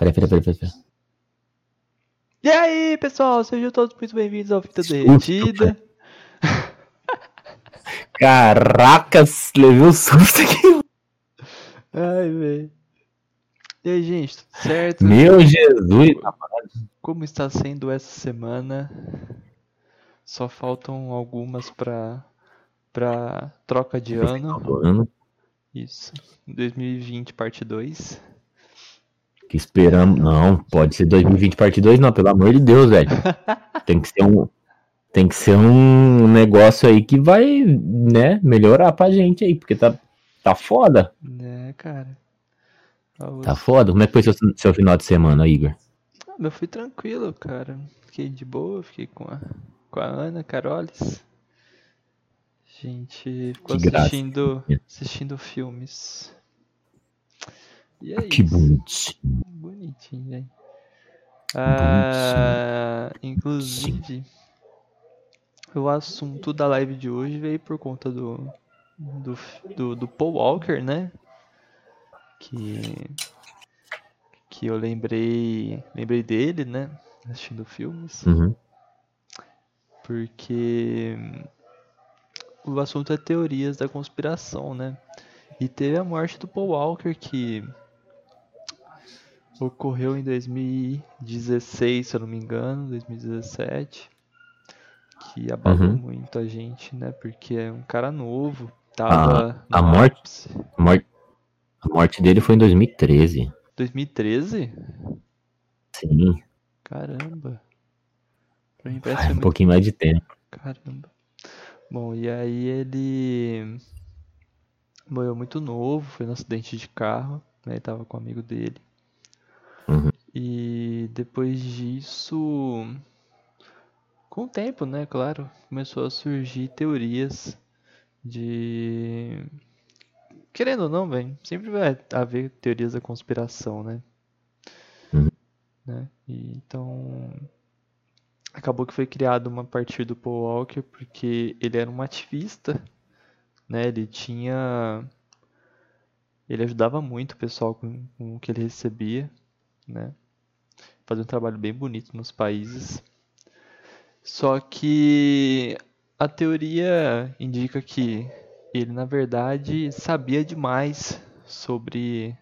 Peraí, peraí, peraí, peraí. E aí, pessoal, sejam todos muito bem-vindos ao Fita Derretida. Caracas, levei um susto aqui. Ai, velho. E aí, gente, tudo certo? Meu Jesus. Como está sendo essa semana? Só faltam algumas pra, pra troca de ano. Ano Isso. 2020, parte 2. Que esperamos. Não, pode ser 2020 parte 2, não, pelo amor de Deus, velho. Tem que ser um. Tem que ser um negócio aí que vai, né, melhorar pra gente aí, porque tá, tá foda. Né, cara? Ah, Tá foda. Como é que foi seu, seu final de semana, Igor? Ah, eu fui tranquilo, cara. Fiquei de boa, fiquei com a, com a Ana Carolis. A gente ficou assistindo, assistindo filmes. E é Que isso. bonitinho. Bonitinho, hein? Ah, inclusive, o assunto da live de hoje veio por conta do, do, do, do Paul Walker, né? Que, que eu lembrei, lembrei dele, né? Assistindo filmes. Uhum. Porque o assunto é teorias da conspiração, né? E teve a morte do Paul Walker que ocorreu em 2016, se eu não me engano, 2017, que abalou Uhum. muito a gente, né? Porque é um cara novo, tava a no morte? A morte, a morte dele foi em 2013. 2013? Sim, Caramba. Pra mim parece um muito pouquinho mais de tempo. Caramba. Bom, e aí ele morreu muito novo, foi num acidente de carro, né? Ele tava com um amigo dele. Uhum. E depois disso, com o tempo, né, claro, começou a surgir teorias de. Querendo ou não, velho, sempre vai haver teorias da conspiração, né? Uhum. Né? E, então, acabou que foi criado uma partir do Paul Walker porque ele era um ativista, né? Ele tinha, ele ajudava muito o pessoal com, com o que ele recebia, né? Fazia um trabalho bem bonito nos países. Só que a teoria indica que ele na verdade sabia demais sobre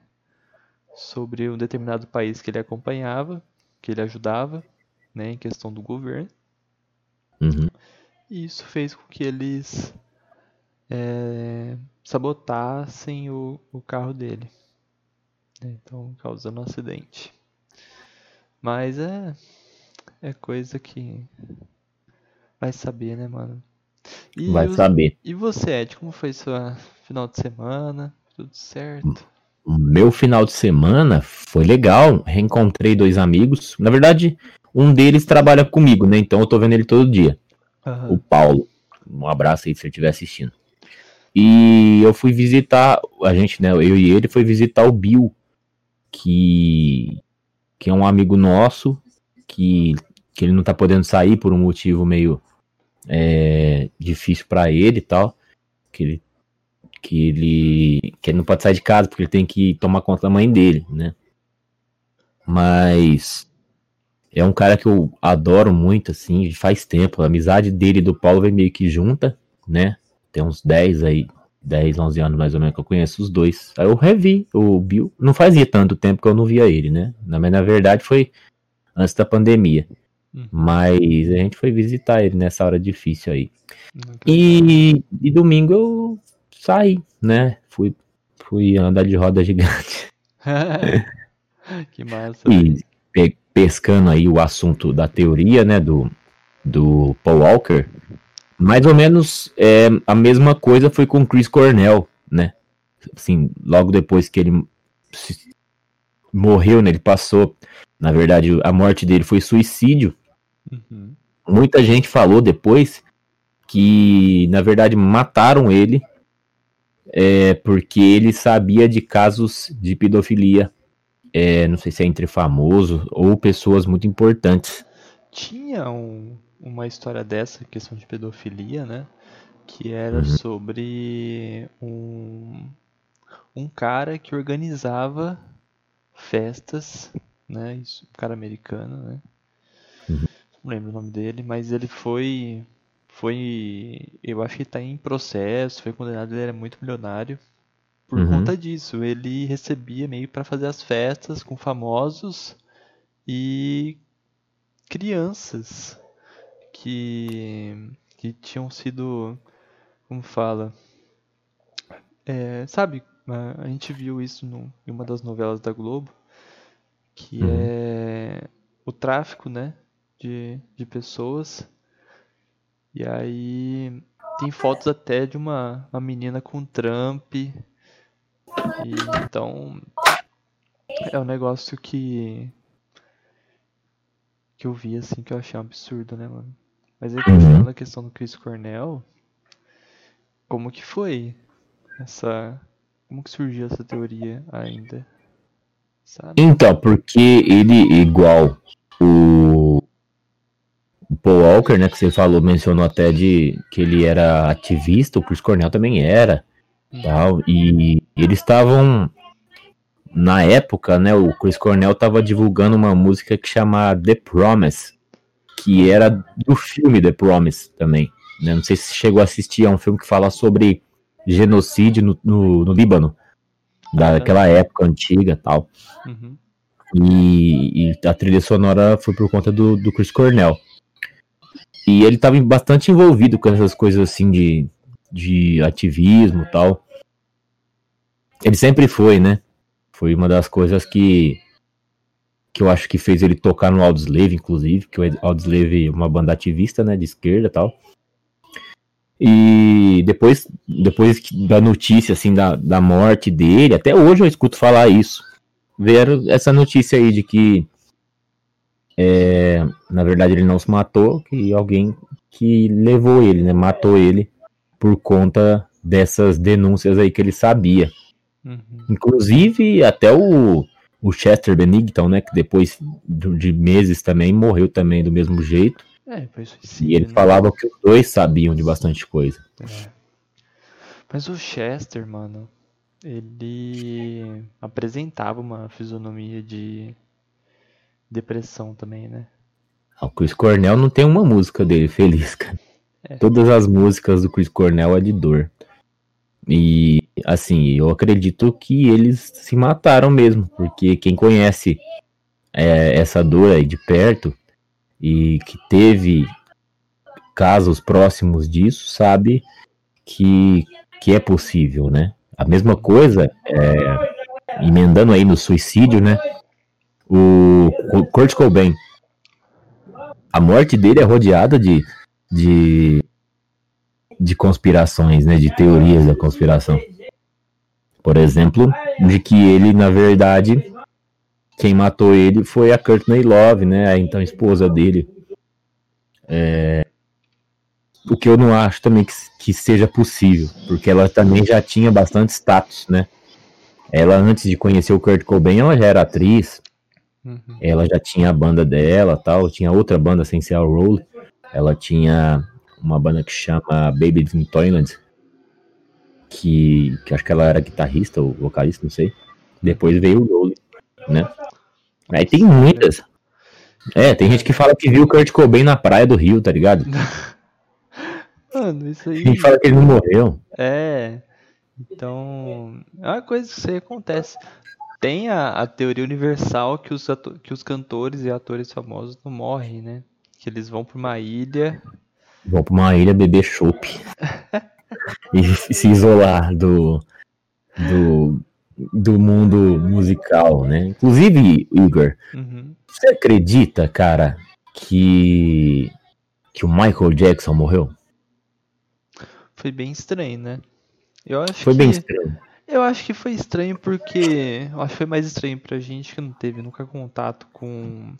sobre um determinado país que ele acompanhava, que ele ajudava, né, em questão do governo. Uhum. E isso fez com que eles é, sabotassem o, o carro dele. né, Então, causando um acidente. Mas é, é coisa que vai saber, né, mano? E, Vai o- saber. e você, Ed, como foi seu final de semana? Tudo certo? O meu final de semana foi legal. Reencontrei dois amigos. Na verdade, um deles trabalha comigo, né? Então eu tô vendo ele todo dia. Aham. O Paulo. Um abraço aí se ele estiver assistindo. E eu fui visitar, a gente, né? Eu e ele foi visitar o Bill, que, que é um amigo nosso, que, que ele não tá podendo sair por um motivo meio é, difícil pra ele e tal. Que ele, que ele que ele não pode sair de casa porque ele tem que tomar conta da mãe dele, né? Mas é um cara que eu adoro muito, assim, faz tempo. A amizade dele e do Paulo vem meio que junta, né? Tem uns 10 aí, 10, 11 anos mais ou menos que eu conheço os dois. Aí eu revi o Bill. Não fazia tanto tempo que eu não via ele, né? Na, na verdade foi antes da pandemia. Uhum. Mas a gente foi visitar ele nessa hora difícil aí. E, e domingo eu saí, né? Fui, fui andar de roda gigante. que massa. E pe- pescando aí o assunto da teoria, né, do, do Paul Walker, mais ou menos é, a mesma coisa foi com o Chris Cornell, né? Assim, logo depois que ele morreu, né, ele passou, na verdade, a morte dele foi suicídio. Uhum. Muita gente falou depois que, na verdade, mataram ele é, porque ele sabia de casos de pedofilia. É, não sei se é entre famosos ou pessoas muito importantes. Tinha um- uma história dessa, questão de pedofilia, né? Que era Uhum. sobre um, um cara que organizava festas né? Isso, um cara americano, né? Uhum. Não lembro o nome dele, mas ele foi. Foi. Eu acho que tá em processo, foi condenado, ele era muito milionário. Por Uhum. conta disso, ele recebia meio pra fazer as festas com famosos e crianças que, que tinham sido, como fala, é, sabe, a, a gente viu isso no, em uma das novelas da Globo, que Uhum. é o tráfico, né, de, de pessoas. E aí tem fotos até de uma, uma menina com Trump. E então é um negócio que que eu vi assim que eu achei um absurdo, né, mano? Mas aí continuando a questão do Chris Cornell, como que foi essa como que surgiu essa teoria ainda? Sabe? Então, porque ele, igual o Paul Walker, né, que você falou, mencionou até de que ele era ativista, o Chris Cornell também era, tal, e eles estavam na época, né, o Chris Cornell estava divulgando uma música que chama The Promise, que era do filme The Promise também, né, não sei se você chegou a assistir, é um filme que fala sobre genocídio no, no, no Líbano, daquela época antiga, tal. Uhum. E, e a trilha sonora foi por conta do, do Chris Cornell. E ele estava bastante envolvido com essas coisas assim de, de ativismo tal. Ele sempre foi, né? Foi uma das coisas que que eu acho que fez ele tocar no Audioslave, inclusive, que o Audioslave é uma banda ativista, né, de esquerda e tal. E depois, depois da notícia, assim, da, da morte dele, até hoje eu escuto falar isso. Ver essa notícia aí de que, é, na verdade, ele não se matou, que alguém que levou ele, né, matou ele por conta dessas denúncias aí que ele sabia. Uhum. Inclusive, até o, o Chester Bennington, né, que depois de meses também morreu também do mesmo jeito. É, foi suicídio. E ele né? falava que os dois sabiam de bastante coisa. É. Mas o Chester, mano, ele apresentava uma fisionomia de depressão também, né? O Chris Cornell não tem uma música dele feliz, cara. É. Todas as músicas do Chris Cornell é de dor. E, assim, eu acredito que eles se mataram mesmo, porque quem conhece é, essa dor aí de perto e que teve casos próximos disso, sabe que, que é possível, né? A mesma coisa, é, emendando aí no suicídio, né? O, Kurt Cobain. A morte dele é rodeada de, de, de conspirações, né? De teorias da conspiração. Por exemplo, de que ele, na verdade, quem matou ele foi a Courtney Love, né? A então esposa dele. É, o que eu não acho também que, que seja possível, porque ela também já tinha bastante status, né? Ela, antes de conhecer o Kurt Cobain, ela já era atriz, Uhum. ela já tinha a banda dela tal, tinha outra banda sem ser a Roll, ela tinha uma banda que chama Babies in Toyland, que, que acho que ela era guitarrista ou vocalista, não sei. Depois veio o Roll, né? Aí tem muitas. É, tem gente que fala que viu o Kurt Cobain na praia do Rio, tá ligado? Mano, isso aí. Tem gente fala que ele não morreu. É. Então, é uma coisa que acontece. Tem a, a teoria universal que os, que os cantores e atores famosos não morrem, né? Que eles vão pra uma ilha. Vão pra uma ilha beber chopp. e se isolar do, do, do mundo musical, né? Inclusive, Igor, Uhum. você acredita, cara, que, que o Michael Jackson morreu? Foi bem estranho, né? Eu acho Foi que, bem estranho. Eu acho que foi estranho porque. Eu acho que foi mais estranho pra gente que não teve nunca contato com.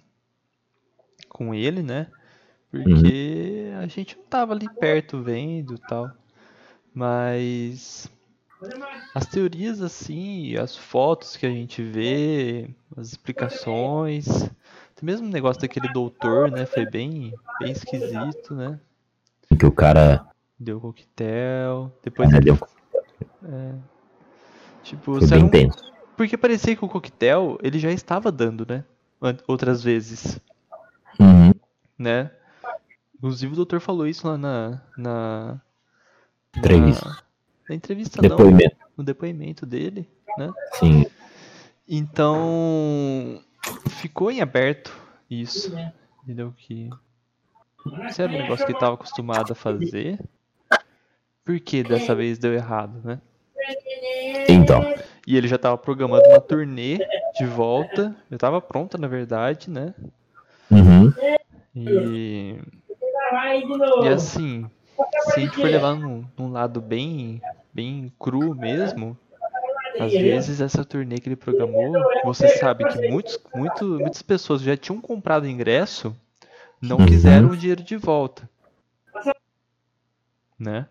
com ele, né? Porque a gente não tava ali perto vendo e tal. Mas. As teorias assim, as fotos que a gente vê, as explicações. Até mesmo o negócio daquele doutor, né? Foi bem, bem esquisito, né? Que o cara Deu coquetel. Depois ele. deu, É, tipo, foi bem não tenso. Porque parecia que o coquetel ele já estava dando, né? outras vezes, Uhum. né? Inclusive o doutor falou isso lá na. na Entrevista. Na, na entrevista não, Depoimento. no depoimento dele, né? Sim. Então ficou em aberto isso. Entendeu? Que isso era um negócio que ele estava acostumado a fazer. Por que dessa vez deu errado, né? Então. E ele já estava programando uma turnê de volta. Já estava pronta, na verdade, né? Uhum. E, e assim, se a gente for levar num, num lado bem, bem cru mesmo, às vezes essa turnê que ele programou, você sabe que muitos, muito, muitas pessoas já tinham comprado ingresso, não Uhum. quiseram o dinheiro de volta. Né?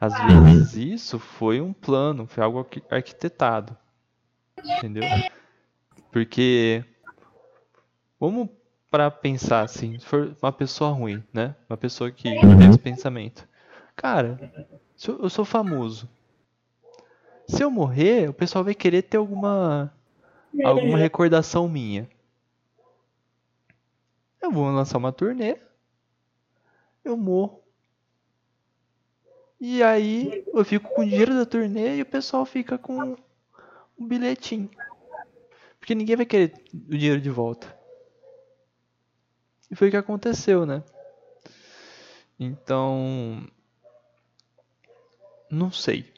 Às Uhum. vezes isso foi um plano, foi algo arqui- arquitetado. Entendeu? Porque vamos para pensar assim, se for uma pessoa ruim, né? Uma pessoa que Uhum. tem esse pensamento. Cara, eu, eu sou famoso. Se eu morrer, o pessoal vai querer ter alguma alguma recordação minha. Eu vou lançar uma turnê. Eu morro. E aí eu fico com o dinheiro da turnê e o pessoal fica com um bilhetinho. Porque ninguém vai querer o dinheiro de volta. E foi o que aconteceu, né? Então. Não sei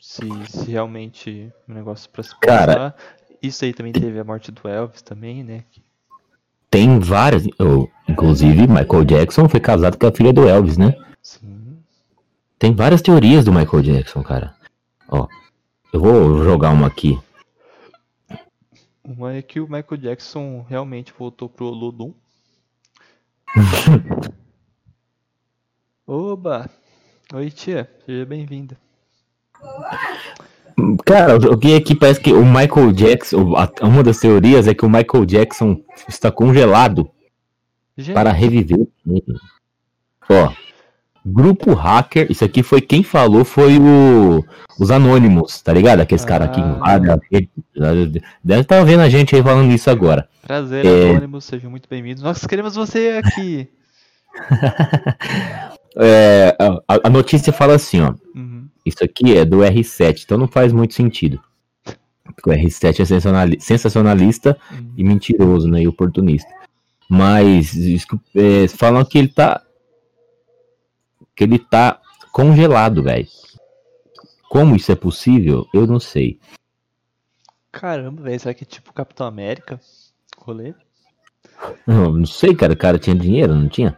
se, se realmente um negócio pra se Cara-. Isso aí também teve a morte do Elvis também, né? Tem várias. oh, inclusive, Michael Jackson foi casado com a filha do Elvis, né? Sim. Tem várias teorias do Michael Jackson, cara. Ó, eu vou jogar uma aqui. Uma é que o Michael Jackson realmente voltou pro Olodum. Oba! Oi, tia. Seja bem-vinda. Cara, eu joguei aqui, parece que o Michael Jackson. Uma das teorias é que o Michael Jackson está congelado Gente, para reviver. Ó, grupo hacker. Isso aqui foi quem falou, foi o os Anônimos, tá ligado? Aqueles caras que Ah. invadem a rede. Deve estar vendo a gente aí falando isso agora. prazer, é- anônimos, sejam muito bem-vindos. Nós queremos você aqui. É, a, a notícia fala assim, ó. Uhum. Isso aqui é do R7, então não faz muito sentido. Porque o R7 é sensacionali- sensacionalista Uhum. e mentiroso, né? E oportunista. Mas é, falam que ele tá. Que ele tá congelado, velho. Como isso é possível, eu não sei. Caramba, velho, será que é tipo Capitão América? Rolê? Não, não sei, cara. O cara tinha dinheiro, não tinha?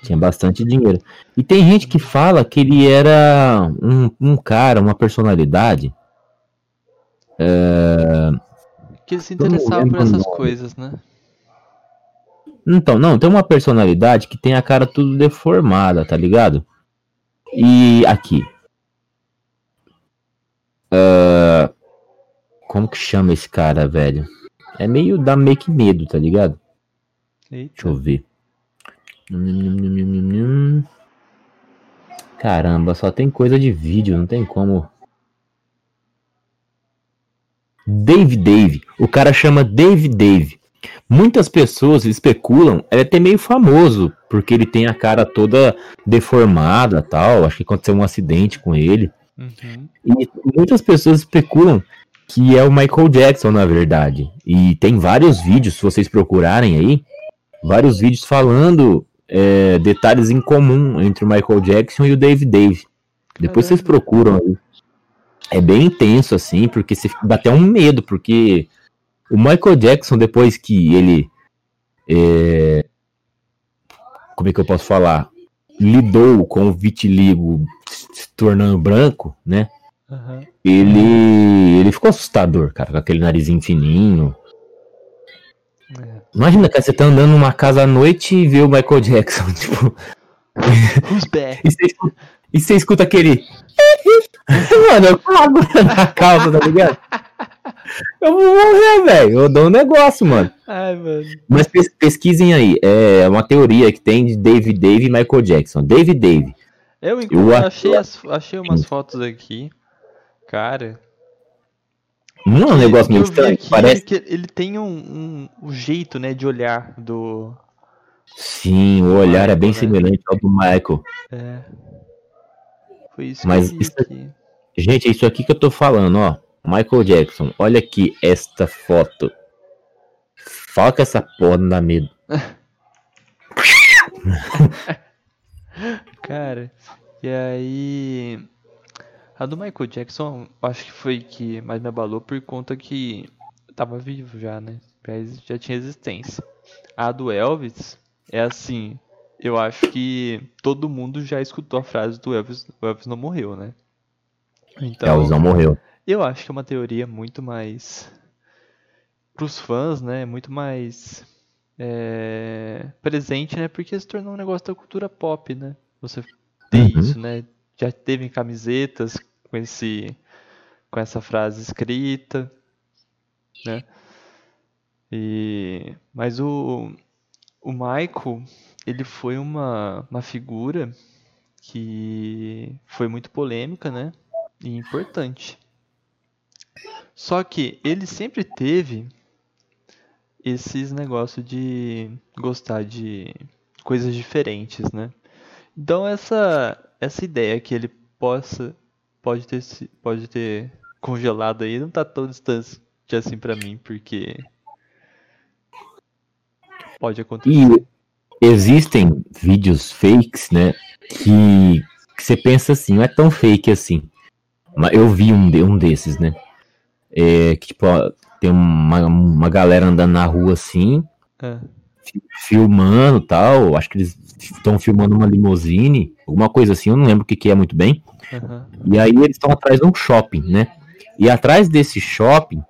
Tinha bastante dinheiro. E tem gente que fala que ele era um, um cara, uma personalidade. Que ele se interessava por essas coisas, né? Então, não, tem uma personalidade que tem a cara tudo deformada, tá ligado? E aqui. Ah, como que chama esse cara, velho? É meio dá meio que medo, tá ligado? Eita. Deixa eu ver. Caramba, só tem coisa de vídeo, não tem como. Dave Dave. O cara chama Dave Dave. Muitas pessoas especulam, ele é até meio famoso, porque ele tem a cara toda deformada tal. Acho que aconteceu um acidente com ele. Uhum. E muitas pessoas especulam que é o Michael Jackson, na verdade. E tem vários vídeos, se vocês procurarem aí, vários vídeos falando é, detalhes em comum entre o Michael Jackson e o Dave Dave. Depois vocês Caramba. procuram aí. É bem intenso, assim, porque você dá até um medo, porque o Michael Jackson, depois que ele. é, como é que eu posso falar? Lidou com o vitiligo se tornando branco, né? Aham. Ele, ele ficou assustador, cara, com aquele narizinho fininho. É. Imagina, cara, você tá andando numa casa à noite e vê o Michael Jackson, tipo, e você escuta, e você escuta aquele. Mano, eu cago na calça, tá ligado? Eu vou morrer, velho. Eu dou um negócio, mano. Ai, mano. Mas pes- pesquisem aí. É uma teoria que tem de Dave Dave e Michael Jackson. Dave Dave. Eu, Eu achei, as, achei umas fotos aqui. Cara. Não é um negócio vi estranho? Parece. que ele tem um, um, um jeito, né, de olhar do. Sim, o olhar é bem né? semelhante ao do Michael. É. Foi isso Mas isso aqui. Gente, é isso aqui que eu tô falando, ó. Michael Jackson, olha aqui esta foto. Fala que essa porra não dá medo. Cara, e aí. A do Michael Jackson, acho que foi que mais me abalou por conta que tava vivo já, né? Já tinha existência. A do Elvis é assim. Eu acho que todo mundo já escutou a frase do Elvis, o Elvis não morreu, né? Então, Elvis não morreu. Eu acho que é uma teoria muito mais pros fãs, né? Muito mais é, presente, né? Porque se tornou um negócio da cultura pop, né? Você tem Uhum. isso, né? Já teve camisetas com esse com essa frase escrita, né? E mas o o Michael, ele foi uma uma figura que foi muito polêmica, né? E importante. Só que ele sempre teve esses negócios de gostar de coisas diferentes, né? Então essa essa ideia que ele possa pode ter pode ter congelado aí não tá tão distante assim pra mim, porque pode acontecer. E existem vídeos fakes, né? Que, que você pensa assim, não é tão fake assim. Mas eu vi um, de- um desses, né? É, que tipo, ó, tem uma, uma galera andando na rua assim, É, filmando tal. Acho que eles estão filmando uma limusine, alguma coisa assim, eu não lembro o que, que é muito bem. aham, E aí eles estão atrás de um shopping, né? E atrás desse shopping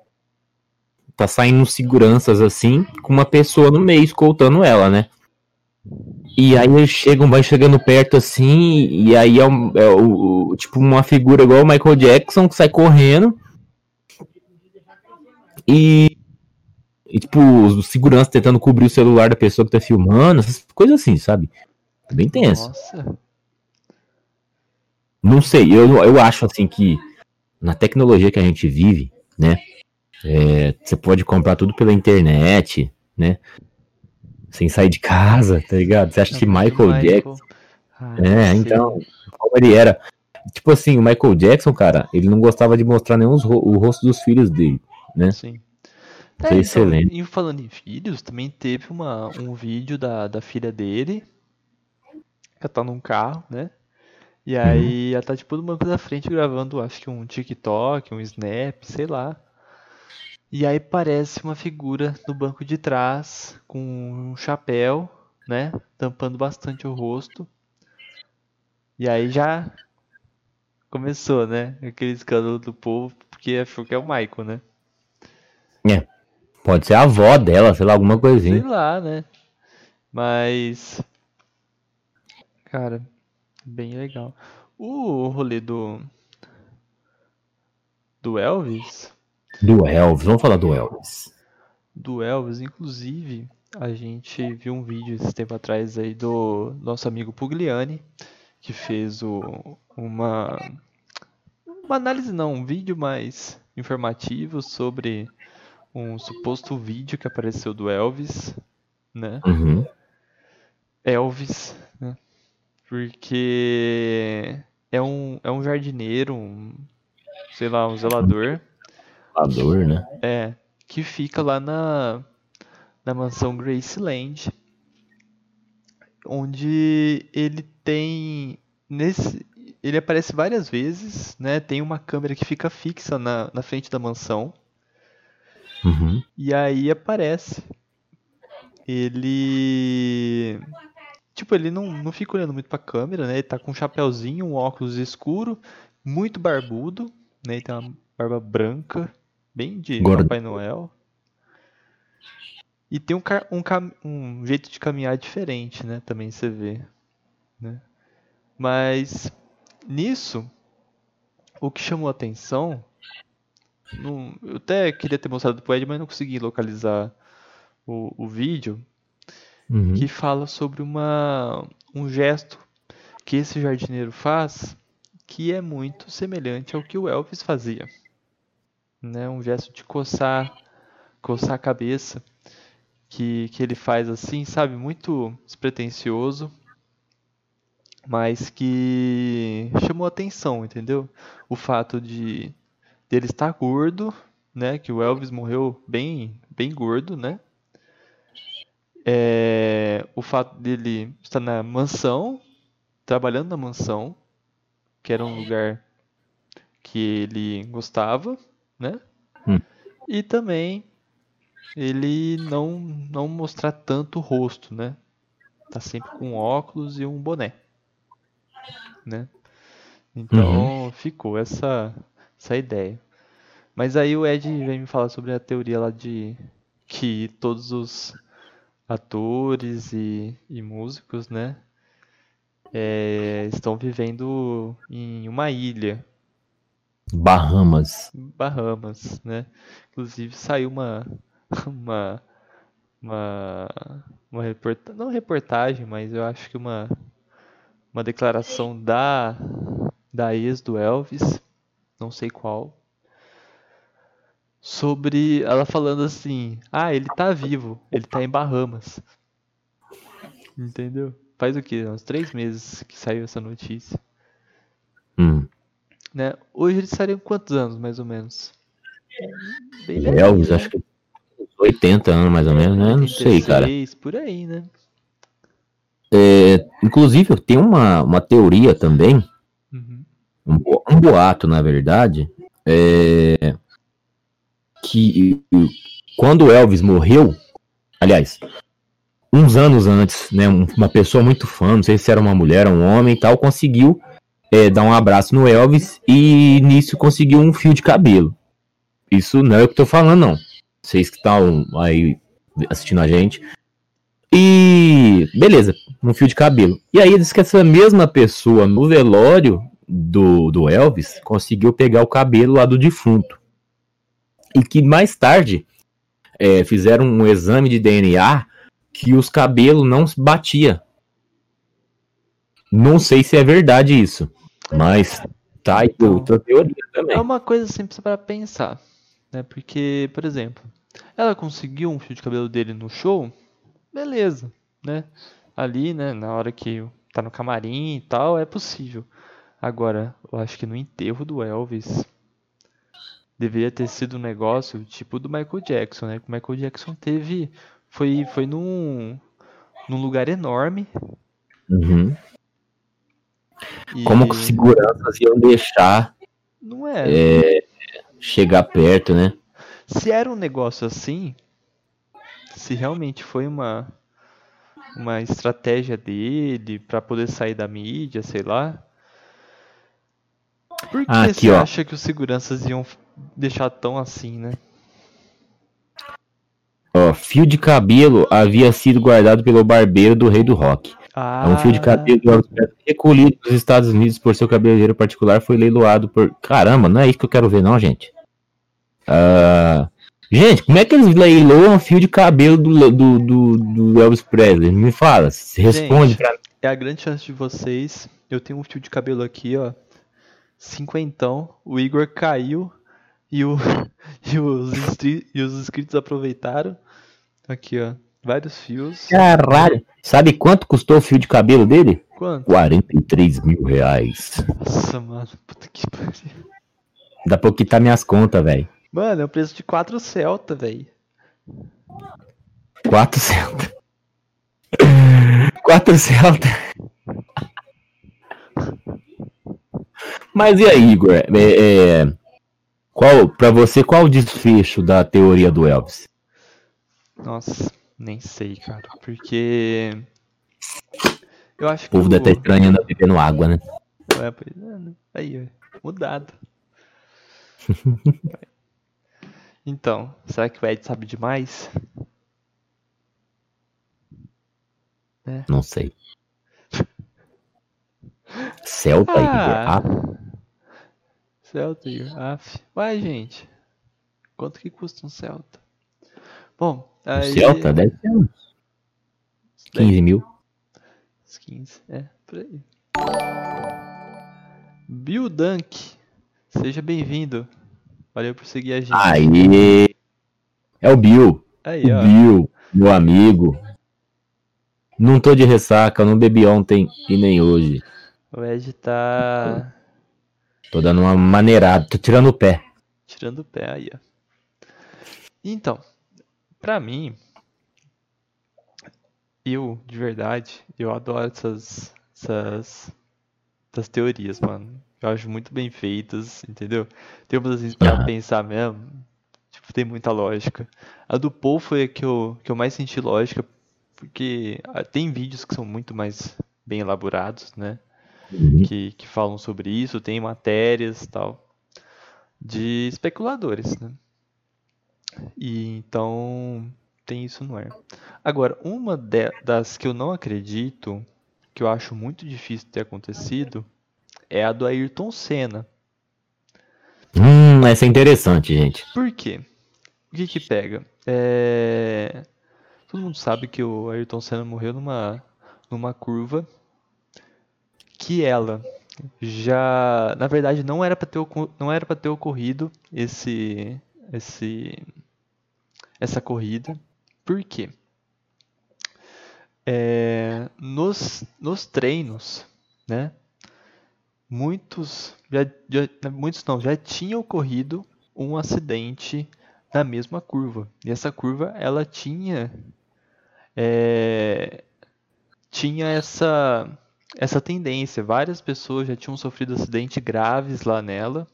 tá saindo seguranças assim, com uma pessoa no meio escoltando ela, né? E aí eles chegam, vai chegando perto assim, e aí é, um- é o, o- tipo uma figura igual o Michael Jackson que sai correndo. E, e tipo, os seguranças tentando cobrir o celular da pessoa que tá filmando, essas coisas assim, sabe? Bem tenso. Nossa, Não sei, eu, eu acho assim que na tecnologia que a gente vive, né? é, você pode comprar tudo pela internet, né? Sem sair de casa, tá ligado? Você acha que Michael, Jackson. Ah, É, então, como ele era. Tipo assim, o Michael Jackson, cara, ele não gostava de mostrar nenhum o rosto dos filhos dele, né? Sim. Foi É, então, excelente. e falando em filhos, também teve uma, um vídeo da, da filha dele. Ela tá num carro, né? E aí ela tá tipo no banco da frente gravando, acho que um TikTok, um Snap, sei lá. E aí parece uma figura no banco de trás com um chapéu, né? Tampando bastante o rosto. E aí já começou, né? Aquele escândalo do povo, porque achou que é o Michael, né? Pode ser a avó dela, sei lá, alguma Sei coisinha. lá, né? Mas. Cara, bem legal. O rolê do. Do Elvis. Do Elvis, vamos falar do Elvis. Do Elvis, inclusive, a gente viu um vídeo esse tempo atrás aí do nosso amigo Pugliani, que fez o, uma. Uma análise, não, um vídeo mais informativo sobre um suposto vídeo que apareceu do Elvis, né? Uhum. Elvis, né? Porque é um, é um jardineiro, um, sei lá, um zelador, Falador, né? é, que fica lá na, na mansão Graceland, onde ele tem, nesse, ele aparece várias vezes, né? Tem uma câmera que fica fixa na, na frente da mansão, Uhum. E aí aparece. Ele. Tipo, ele não, não fica olhando muito pra câmera, né? Ele tá com um chapéuzinho, um óculos escuro, muito barbudo, né? Ele tem uma barba branca, bem de Gordo. Papai Noel. E tem um, um, um jeito de caminhar diferente, né? Também você vê. Né? Mas nisso, o que chamou a atenção não- eu até queria ter mostrado pro Ed, mas não consegui localizar o, o vídeo, Uhum. que fala sobre uma, um gesto que esse jardineiro faz que é muito semelhante ao que o Elvis fazia. né? Um gesto de coçar, coçar a cabeça que, que ele faz assim, sabe? Muito despretensioso, mas que chamou atenção, entendeu? O fato de dele estar gordo, né? Que o Elvis morreu bem, bem gordo, né? É, o fato dele estar na mansão, trabalhando na mansão, que era um lugar que ele gostava, né? Hum. E também ele não não mostrar tanto o rosto, né? Tá sempre com óculos e um boné, né? Então ficou essa essa ideia. Mas aí o Ed vem me falar sobre a teoria lá de que todos os atores e, e músicos, né, é, estão vivendo em uma ilha, Bahamas. Bahamas, né? Inclusive saiu uma uma uma, uma não reportagem, mas eu acho que uma uma declaração da da ex do Elvis, não sei qual, sobre ela falando assim: "Ah, ele tá vivo, ele tá em Bahamas". Entendeu? Faz o quê? Uns três meses que saiu essa notícia. Hum. Né? Hoje eles estariam quantos anos, mais ou menos? Bem Elvis, né? acho que 80 anos mais ou menos, né? Não sei, cara. 86, por aí, né? É, inclusive, tem uma, uma teoria também. Um, um boato, na verdade, é, que quando Elvis morreu, aliás, uns anos antes, né, um- uma pessoa muito fã, não sei se era uma mulher um homem e tal, conseguiu é, dar um abraço no Elvis e nisso conseguiu um fio de cabelo. Isso não é o que tô falando, não. Vocês que estão aí assistindo a gente. E beleza, um fio de cabelo. E aí diz que essa mesma pessoa no velório do, do Elvis conseguiu pegar o cabelo lá do defunto. E que mais tarde é, fizeram um exame de DNA que os cabelos não se batia. Não sei se é verdade isso, mas tá aí Então, outra teoria também. É uma coisa simples para pensar, né? Porque, por exemplo, ela conseguiu um fio de cabelo dele no show, beleza, né? Ali, né, na hora que tá no camarim e tal, é possível. Agora, eu acho que no enterro do Elvis deveria ter sido um negócio tipo do Michael Jackson, né? O Michael Jackson teve foi foi num num lugar enorme Uhum. e Como que seguranças iam deixar não é, é, chegar perto, né? Se era um negócio assim, se realmente foi uma uma estratégia dele pra poder sair da mídia, sei lá. Por que Ah, aqui, você ó. acha que os seguranças iam deixar tão assim, né? Ó, fio de cabelo havia sido guardado pelo barbeiro do rei do rock. Ah, um fio de cabelo do Elvis Presley recolhido dos Estados Unidos por seu cabeleireiro particular foi leiloado por. Caramba, não é isso que eu quero ver, não, gente. Ah, Gente, como é que eles leiloam fio de cabelo do, do, do, do Elvis Presley? Me fala, responde Gente. pra mim. é a grande chance de vocês. Eu tenho um fio de cabelo aqui, ó. Cinquentão. O Igor caiu e, o, e, os, e os inscritos aproveitaram. Aqui, ó. Vários fios. Caralho. Sabe quanto custou o fio de cabelo dele? Quanto? 43 mil reais. Nossa, mano. Puta que pariu. Dá pra quitar minhas contas, velho. Mano, é o preço de 4 Celta, velho. 4 Celta. 4 Celta. Mas e aí, Igor? É, é, qual, pra você, qual o desfecho da teoria do Elvis? Nossa, nem sei, cara. Porque. Eu acho O povo deve estar estranhando bebendo água, né? É, pois é, né? Aí, ó. Mudado. então, será que o Ed sabe demais? Não sei. Celta, Igor. Ah, Ah, Celta. Aff. Vai, gente. Quanto que custa um Celta? Bom, aí. Celta deve ser uns 15 mil. Uns 15, é, por aí. Bill Dunk, seja bem-vindo. Valeu por seguir a gente. Aí. É o Bill. Aí, o ó. Bill, meu amigo. Não tô de ressaca, não bebi ontem e nem hoje. O Ed tá Tô dando uma maneirada, tô tirando o pé. tirando o pé aí, ó. Então, pra mim, eu, de verdade, eu adoro essas, essas, essas teorias, mano. Eu acho muito bem feitas, entendeu? Tem umas assim pra Aham. pensar mesmo, tipo, tem muita lógica. A do Paul foi a que eu, que eu mais senti lógica, porque ah, tem vídeos que são muito mais bem elaborados, né? Uhum. que, que falam sobre isso, tem matérias tal, de especuladores, né? E então tem isso no ar. Agora, uma de- das que eu não acredito, que eu acho muito difícil ter acontecido, é a do Ayrton Senna. Hum, essa é interessante, gente. Por quê? O que que pega? É, Todo mundo sabe que o Ayrton Senna morreu numa, numa curva que ela já, na verdade, não era para ter não era para ter ocorrido esse esse essa corrida. Por quê? É, nos, nos treinos, né? Muitos já, já- muitos não, já tinha ocorrido um acidente na mesma curva. E essa curva ela tinha é, tinha essa essa tendência. Várias pessoas já tinham sofrido acidentes graves lá nela,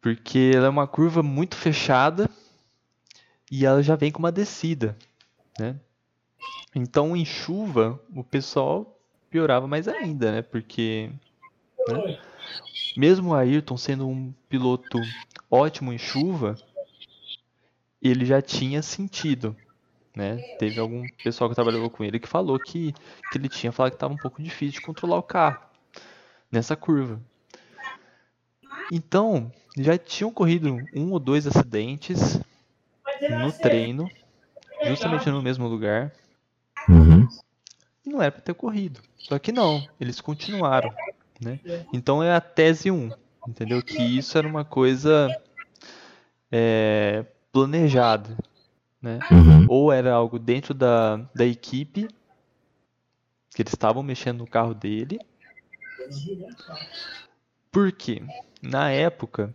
porque ela é uma curva muito fechada e ela já vem com uma descida, né? Então, em chuva, o pessoal piorava mais ainda, né? Porque né, mesmo o Ayrton sendo um piloto ótimo em chuva, ele já tinha sentido, né? Teve algum pessoal que trabalhou com ele que falou que, que ele tinha falado que estava um pouco difícil de controlar o carro nessa curva. Então, já tinham corrido um ou dois acidentes no treino, justamente no mesmo lugar, Uhum. e não era para ter corrido. Só que não, eles continuaram, né? Então é a tese 1, entendeu? Que isso era uma coisa é, planejada, né? Uhum. Ou era algo dentro da, da equipe, que eles estavam mexendo no carro dele. Porque na época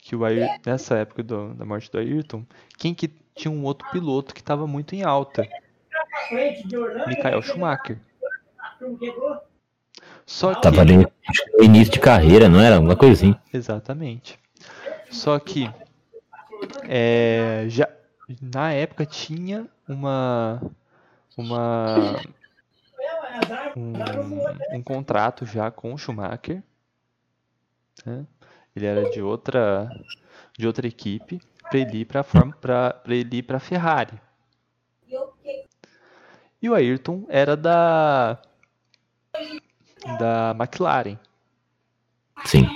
que o Ayrton, nessa época do- da morte do Ayrton, quem que tinha um outro piloto que estava muito em alta? Michael Schumacher. Só que Tava ali no início de carreira, não era? Uma assim. Exatamente. Só que é, já na época tinha uma uma um, um contrato já com o Schumacher. né? Ele era de outra de outra equipe para ele ir para para ele ir para Ferrari. E o Ayrton era da da McLaren. Sim.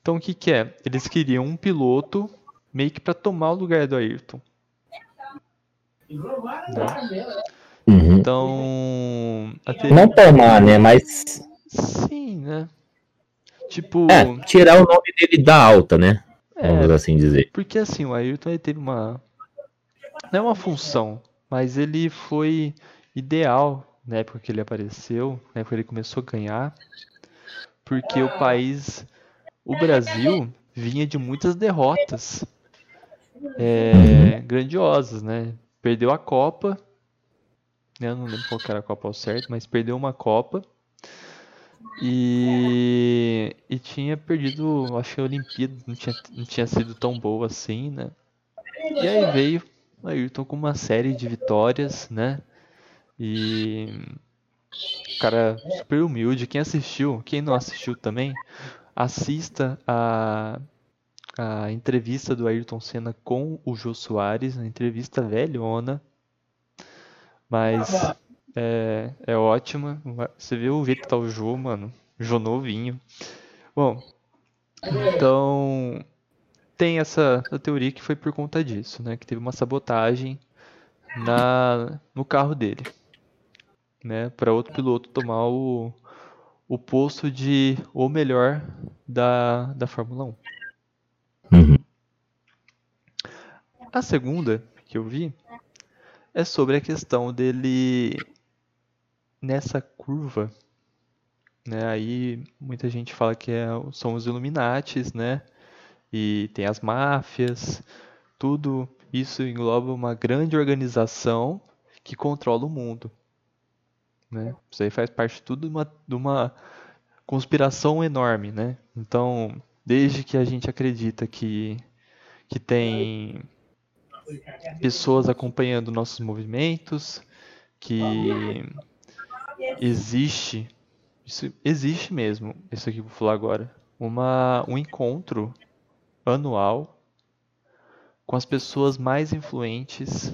Então o que que é? Eles queriam um piloto meio que para tomar o lugar do Ayrton. né? Uhum. Então, a te- Não tomar, né? Mas. sim, né? Tipo, É, tirar o nome dele da alta, né? é, Vamos assim dizer. porque assim, o Ayrton ele teve uma não é uma função, mas ele foi ideal na época que ele apareceu, na época que ele começou a ganhar, porque o país, o Brasil, vinha de muitas derrotas é, grandiosas, né? Perdeu a Copa, né? eu não lembro qual era a Copa ao certo, mas perdeu uma Copa e, e tinha perdido, acho que a Olimpíada não tinha, não tinha sido tão boa assim, né? E aí veio o Ayrton com uma série de vitórias, né? E o cara super humilde. Quem assistiu, quem não assistiu também, assista a, a entrevista do Ayrton Senna com o Jô Soares, uma entrevista velhona, mas é, é ótima. Você vê o jeito que tá o Jô, mano. Jô novinho. Bom, então tem essa, teoria que foi por conta disso, né? Que teve uma sabotagem na, no carro dele, né? Para outro piloto tomar o, o posto de o melhor da, da Fórmula 1. Uhum. A segunda que eu vi é sobre a questão dele nessa curva, né? Aí muita gente fala que é, são os Illuminates, né? E tem as máfias, tudo isso engloba uma grande organização que controla o mundo. Né? Isso aí faz parte tudo de uma, de uma conspiração enorme, né? Então, desde que a gente acredita que, que tem pessoas acompanhando nossos movimentos, que existe, isso existe mesmo, isso aqui vou falar agora, uma, um encontro anual com as pessoas mais influentes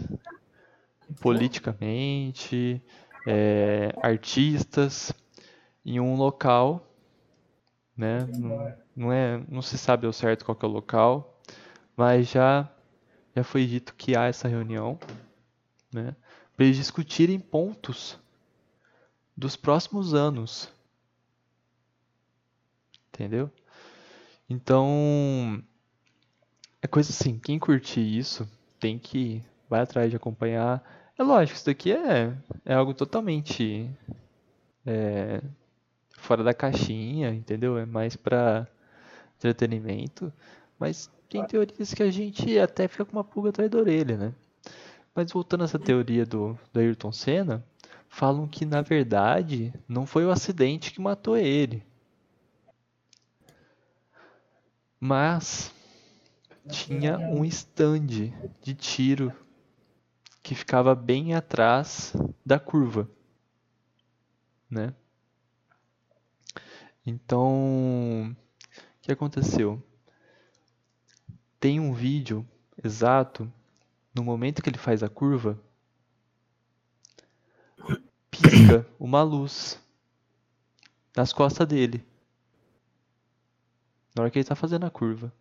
politicamente, é, artistas, em um local, né? Não, não, é, não se sabe ao certo qual é o local, mas já já foi dito que há essa reunião, né? Para eles discutirem pontos dos próximos anos, entendeu? Então é coisa assim, quem curtir isso tem que vai atrás de acompanhar. É lógico, isso daqui é, é algo totalmente é, fora da caixinha, entendeu? É mais para entretenimento, mas tem teorias que a gente até fica com uma pulga atrás da orelha, né? Mas voltando a essa teoria do, do Ayrton Senna, falam que na verdade não foi o acidente que matou ele. Mas tinha um stand de tiro que ficava bem atrás da curva, né? Então, o que aconteceu? Tem um vídeo exato no momento que ele faz a curva, pisca uma luz nas costas dele. Na hora que ele está fazendo a curva.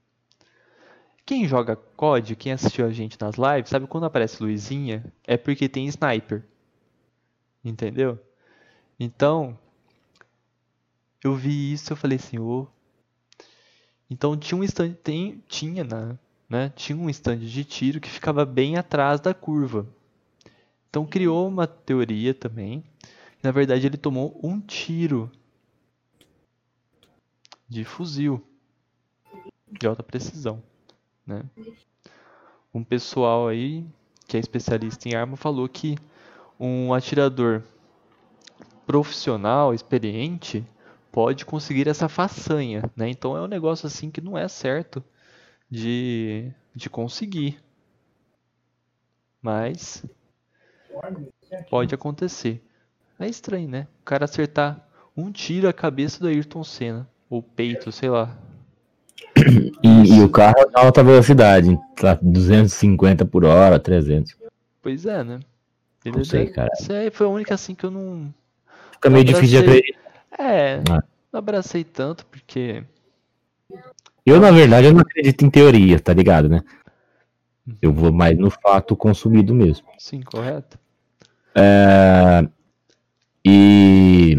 Quem joga COD, quem assistiu a gente nas lives, sabe quando aparece luzinha, é porque tem sniper. Entendeu? Então, eu vi isso, eu falei assim. Oh. Então tinha um stand, tem, tinha na, né, tinha um stand de tiro que ficava bem atrás da curva. Então criou uma teoria também. Na verdade, ele tomou um tiro de fuzil de alta precisão. Né? Um pessoal aí que é especialista em arma falou que um atirador profissional, experiente, pode conseguir essa façanha, né? Então é um negócio assim que não é certo de, de conseguir. Mas pode acontecer. É estranho, né? O cara acertar um tiro a cabeça do Ayrton Senna, ou peito, sei lá. E, e, o carro é alta velocidade, tá 250 por hora, 300. Pois é, né? Ele não sei, cara. Isso aí foi a única assim que eu não. Fica meio difícil de acreditar. É, ah. não abracei tanto porque. Eu, na verdade, eu não acredito em teoria, tá ligado, né? Eu vou mais no fato consumido mesmo. Sim, correto. É... E.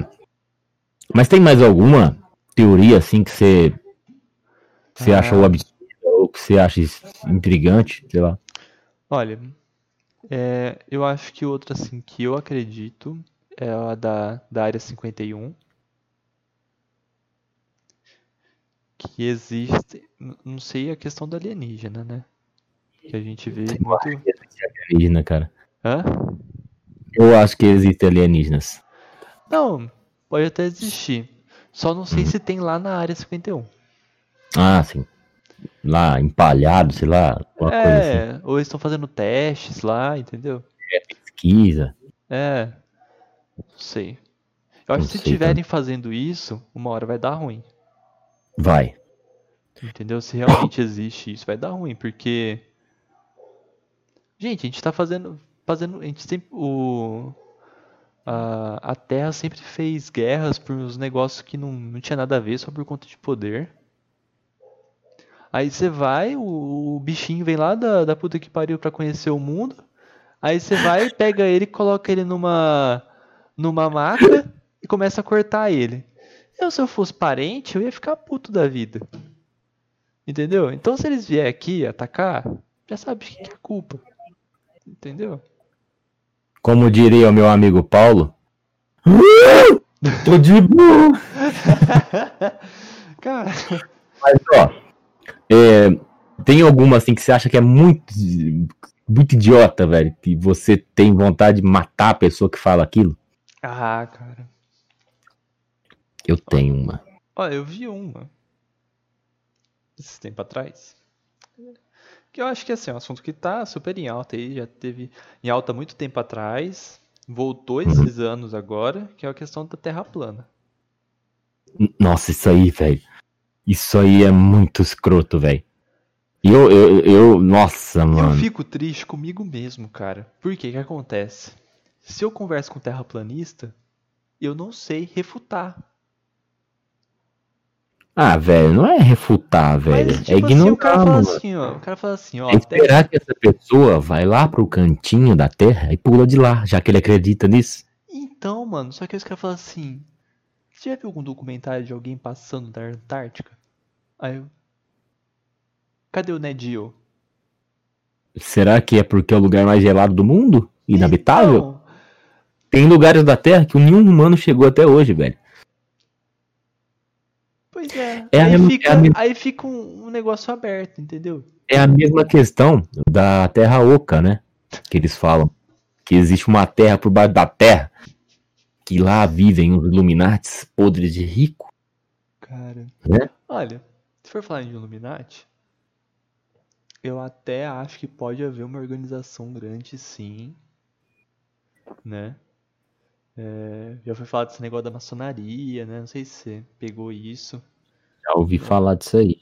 Mas tem mais alguma teoria assim que você você ah. acha o absurdo ou que você acha intrigante, sei lá? Olha, é, eu acho que outra assim que eu acredito é a da, da área 51. Que existe, não sei a questão da alienígena, né? Que a gente vê eu muito. Acho que existe alienígena, cara. Hã? Eu acho que existe alienígenas. Não, pode até existir. Só não sei hum. se tem lá na área 51. Ah, sim. Lá, empalhado, sei lá. É, coisa assim. ou eles estão fazendo testes lá, entendeu? É, pesquisa. É. Não sei. Eu acho que se estiverem fazendo isso, uma hora vai dar ruim. Vai. Entendeu? Se realmente existe isso, vai dar ruim, porque. Gente, a gente tá fazendo. fazendo a gente sempre. O, a, a Terra sempre fez guerras por uns negócios que não, não tinha nada a ver, só por conta de poder. Aí você vai, o, o, bichinho vem lá da, da puta que pariu pra conhecer o mundo. Aí você vai, pega ele, coloca ele numa, numa maca e começa a cortar ele. Eu, se eu fosse parente, eu ia ficar puto da vida. Entendeu? Então, se eles vierem aqui atacar, já sabe de que é culpa. Entendeu? Como diria o meu amigo Paulo. Tô de boa. Cara, Mas, ó, é, tem alguma assim que você acha que é muito, muito idiota, velho? Que você tem vontade de matar a pessoa que fala aquilo? ah, cara. Eu tenho uma. Ó, eu vi uma. Esse tempo atrás. Que eu acho que assim, é um assunto que tá super em alta aí, já teve em alta muito tempo atrás. Voltou esses anos agora, que é a questão da Terra plana. Nossa, isso aí, velho. Isso aí é muito escroto, velho. Eu, eu, eu, nossa, Eu mano. fico triste comigo mesmo, cara. Por quê? O que acontece? Se eu converso com um terraplanista, eu não sei refutar. Ah, velho, não é refutar, velho. Mas, é tipo assim, ignorar, o cara fala mano. assim, ó. O cara fala assim, ó. É esperar que essa pessoa vai lá pro cantinho da Terra e pula de lá, já que ele acredita nisso. Então, mano, só que os caras falam assim. Você já viu algum documentário de alguém passando da Antártica? Aí eu. Cadê o Nedio? Será que é porque é o lugar mais gelado do mundo? Inabitável? Então, Tem lugares da Terra que nenhum humano chegou até hoje, velho. Pois é. É a aí, mesma- fica, é a aí fica um, um negócio aberto, entendeu? É a mesma questão da Terra Oca, né? Que eles falam. Que existe uma terra por baixo da Terra. Que lá vivem os Illuminates podres de rico. Cara. Né? Olha, se for falar em Illuminati, eu até acho que pode haver uma organização grande, sim. Né? É, já foi falado desse negócio da maçonaria, né? Não sei se você pegou isso. Já ouvi falar disso aí.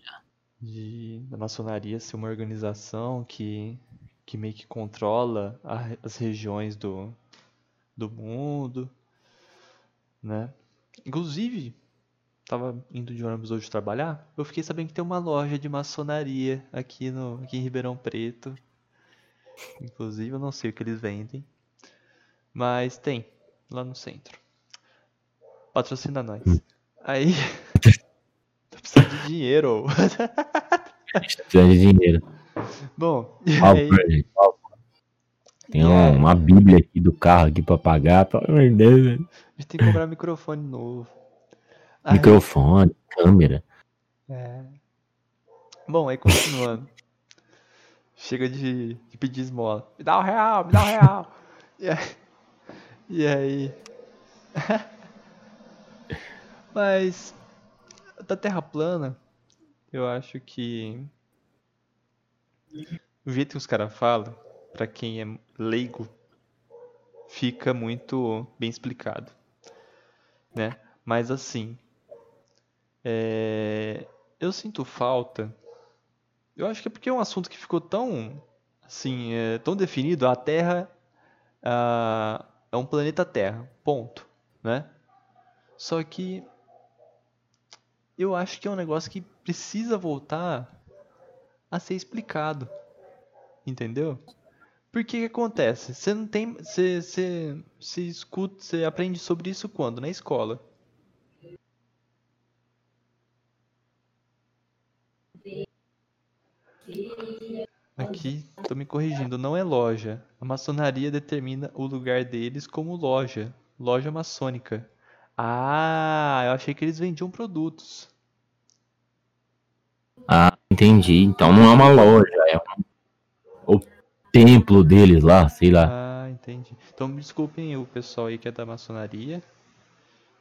de da maçonaria ser uma organização que, que meio que controla a- as regiões do, do mundo, né? Inclusive, tava indo de ônibus hoje trabalhar, eu fiquei sabendo que tem uma loja de maçonaria aqui no aqui em Ribeirão Preto. Inclusive, eu não sei o que eles vendem, mas tem lá no centro. Patrocina nós. Aí, tô precisando de dinheiro. Precisa de dinheiro. Bom, e aí, gente. Tem aí, uma bíblia aqui do carro aqui pra pagar. Pelo amor de Deus, velho. a gente tem que comprar microfone novo. Aí, Microfone, câmera. é. Bom, aí continuando. Chega de, de pedir esmola. Me dá um real, me dá um real. E aí. E aí... Mas. Da Terra plana, eu acho que. O jeito que os caras falam, pra quem é leigo, fica muito bem explicado. Né? Mas assim. é, Eu sinto falta. Eu acho que é porque é um assunto que ficou tão. Assim, é, tão definido. A Terra ah, é um planeta Terra. Ponto. Né? Só que. Eu acho que é um negócio que precisa voltar a ser explicado. Entendeu? Porque que acontece? Você não tem. Você, você, você escuta. Você aprende sobre isso quando? Na escola. Aqui, tô me corrigindo, não é loja. A maçonaria determina o lugar deles como loja. Loja maçônica. Ah, eu achei que eles vendiam produtos. Ah, entendi. Então não é uma loja, é um- o templo deles lá, sei lá. Ah, entendi. Então me desculpem o pessoal aí que é da maçonaria.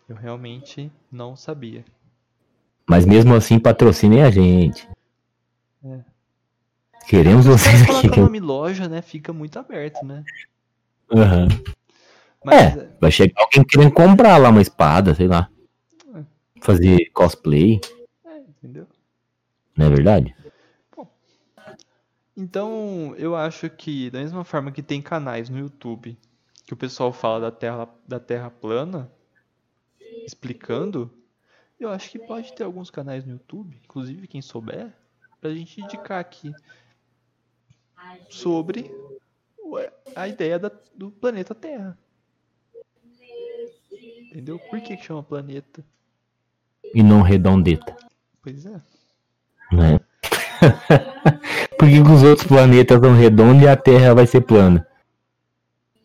Eu realmente não sabia. Mas mesmo assim patrocinem a gente. É. Queremos Os vocês aqui. colocam o nome loja, né? Fica muito aberto, né? Aham. Mas É, vai chegar alguém querendo comprar lá uma espada, sei lá. Fazer cosplay, é, entendeu? não é verdade? Então, eu acho que da mesma forma que tem canais no YouTube que o pessoal fala da Terra, da terra plana, explicando, eu acho que pode ter alguns canais no YouTube, inclusive quem souber, pra gente indicar aqui sobre a ideia da- do planeta Terra. Entendeu? Por que, chama planeta? e não redondeta? Pois é. Né? Por que, os outros planetas são redondos e a Terra vai ser plana?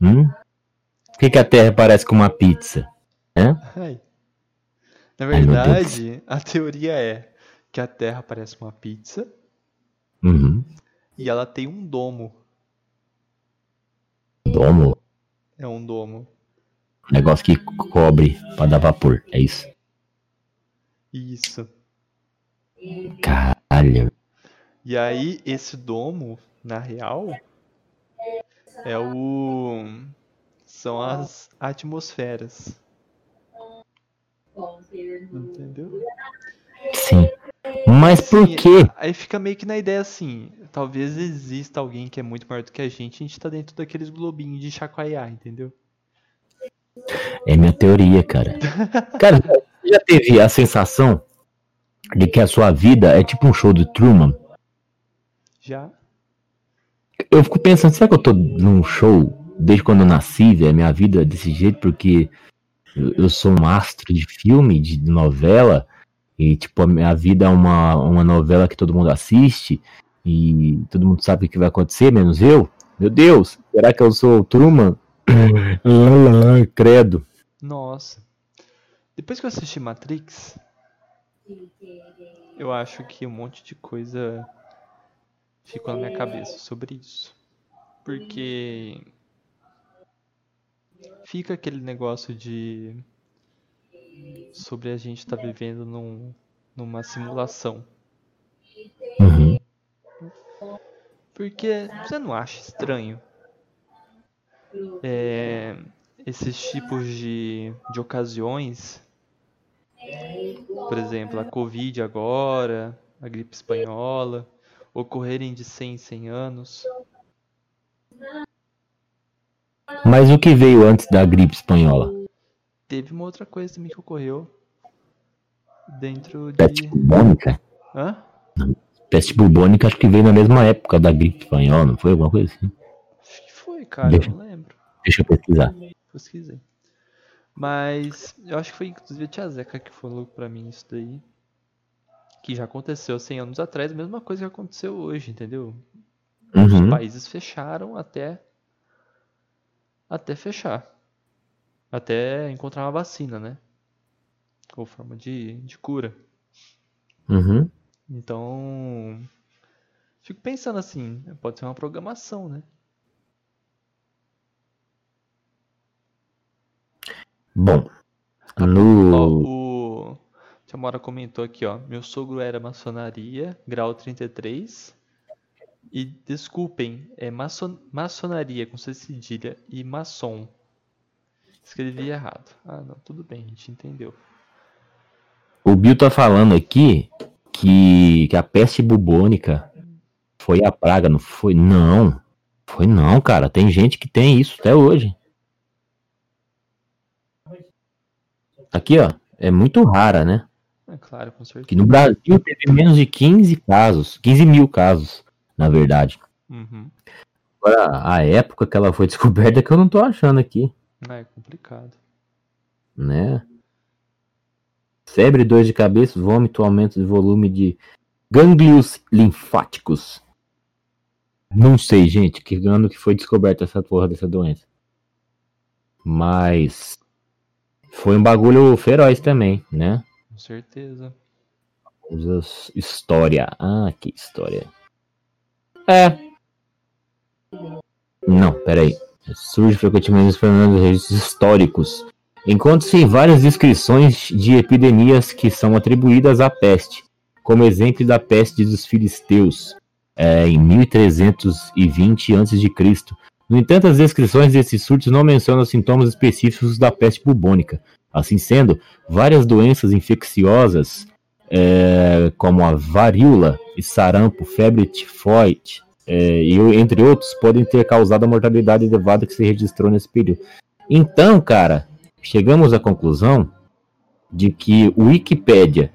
Hum? Por que, que a Terra parece com uma pizza? Né? Ai. Na Ai, verdade, a teoria é que a Terra parece uma pizza Uhum. e ela tem um domo. Domo. É um domo. Negócio que cobre pra dar vapor. É isso. Isso. Caralho. E aí, esse domo, na real, é o. São as atmosferas. Entendeu? Sim. Mas por Assim, quê? Aí fica meio que na ideia assim: talvez exista alguém que é muito maior do que a gente, a gente tá dentro daqueles globinhos de chacoalhar, entendeu? É minha teoria, cara. Cara, você já teve a sensação de que a sua vida é tipo um show de Truman? Já? Eu fico pensando, será que eu tô num show desde quando eu nasci, velho? Minha vida é desse jeito porque eu eu sou um astro de filme, de novela, e tipo, a minha vida é uma, uma novela que todo mundo assiste, e todo mundo sabe o que vai acontecer, menos eu? Meu Deus, será que eu sou o Truman? Lá, lá, lá, Credo. Nossa. Depois que eu assisti Matrix, eu acho que um monte de coisa ficou na minha cabeça sobre isso. Porque fica aquele negócio de sobre a gente estar vivendo num, numa simulação. Uhum. Porque você não acha estranho é, esses tipos de, de ocasiões? Por exemplo, a Covid agora, a gripe espanhola, ocorrerem de 100 em 100 anos. Mas o que veio antes da gripe espanhola? Teve uma outra coisa também que ocorreu dentro Peste de. bubônica? Hã? Peste bubônica acho que veio na mesma época da gripe espanhola, não foi? Alguma coisa assim? Acho que foi, cara, eu não lembro. Deixa eu pesquisar. Pesquisei. Mas eu acho que foi inclusive a tia Zeca que falou pra mim isso daí. Que já aconteceu 100 anos atrás, a mesma coisa que aconteceu hoje, entendeu? Os Uhum. países fecharam até até fechar. Até encontrar uma vacina, né? Ou forma de, de cura. Uhum. Então, fico pensando assim, pode ser uma programação, né? Bom, Ó, no. o Tia Mora comentou aqui, ó. Meu sogro era maçonaria, grau 33. E desculpem, é maçon... maçonaria com C cedilha e maçom. Escrevi errado. Ah, não, tudo bem, a gente entendeu. O Bill tá falando aqui que, que a peste bubônica foi a praga, não foi? Não. Foi não, cara. Tem gente que tem isso até hoje. Aqui, ó. É muito rara, né? É claro, com certeza. Que no Brasil teve menos de 15 casos. 15 mil casos, na verdade. Uhum. Agora, a época que ela foi descoberta é que eu não tô achando aqui, É complicado. né? Febre, dor de cabeça, vômito, aumento de volume de gânglios linfáticos. Não sei, gente, que ano que foi descoberta essa porra dessa doença. Mas foi um bagulho feroz também, né? Com certeza. História. Ah, que história. É. Não, peraí. Surge frequentemente nos fenômenos registros históricos. Encontram-se várias descrições de epidemias que são atribuídas à peste, como exemplo da peste dos filisteus, é, em 1320 a.C. No entanto, as descrições desses surtos não mencionam sintomas específicos da peste bubônica. Assim sendo, várias doenças infecciosas é, como a varíola e sarampo, febre tifoide, é, e entre outros, podem ter causado a mortalidade elevada que se registrou nesse período. Então, cara, chegamos à conclusão de que o Wikipédia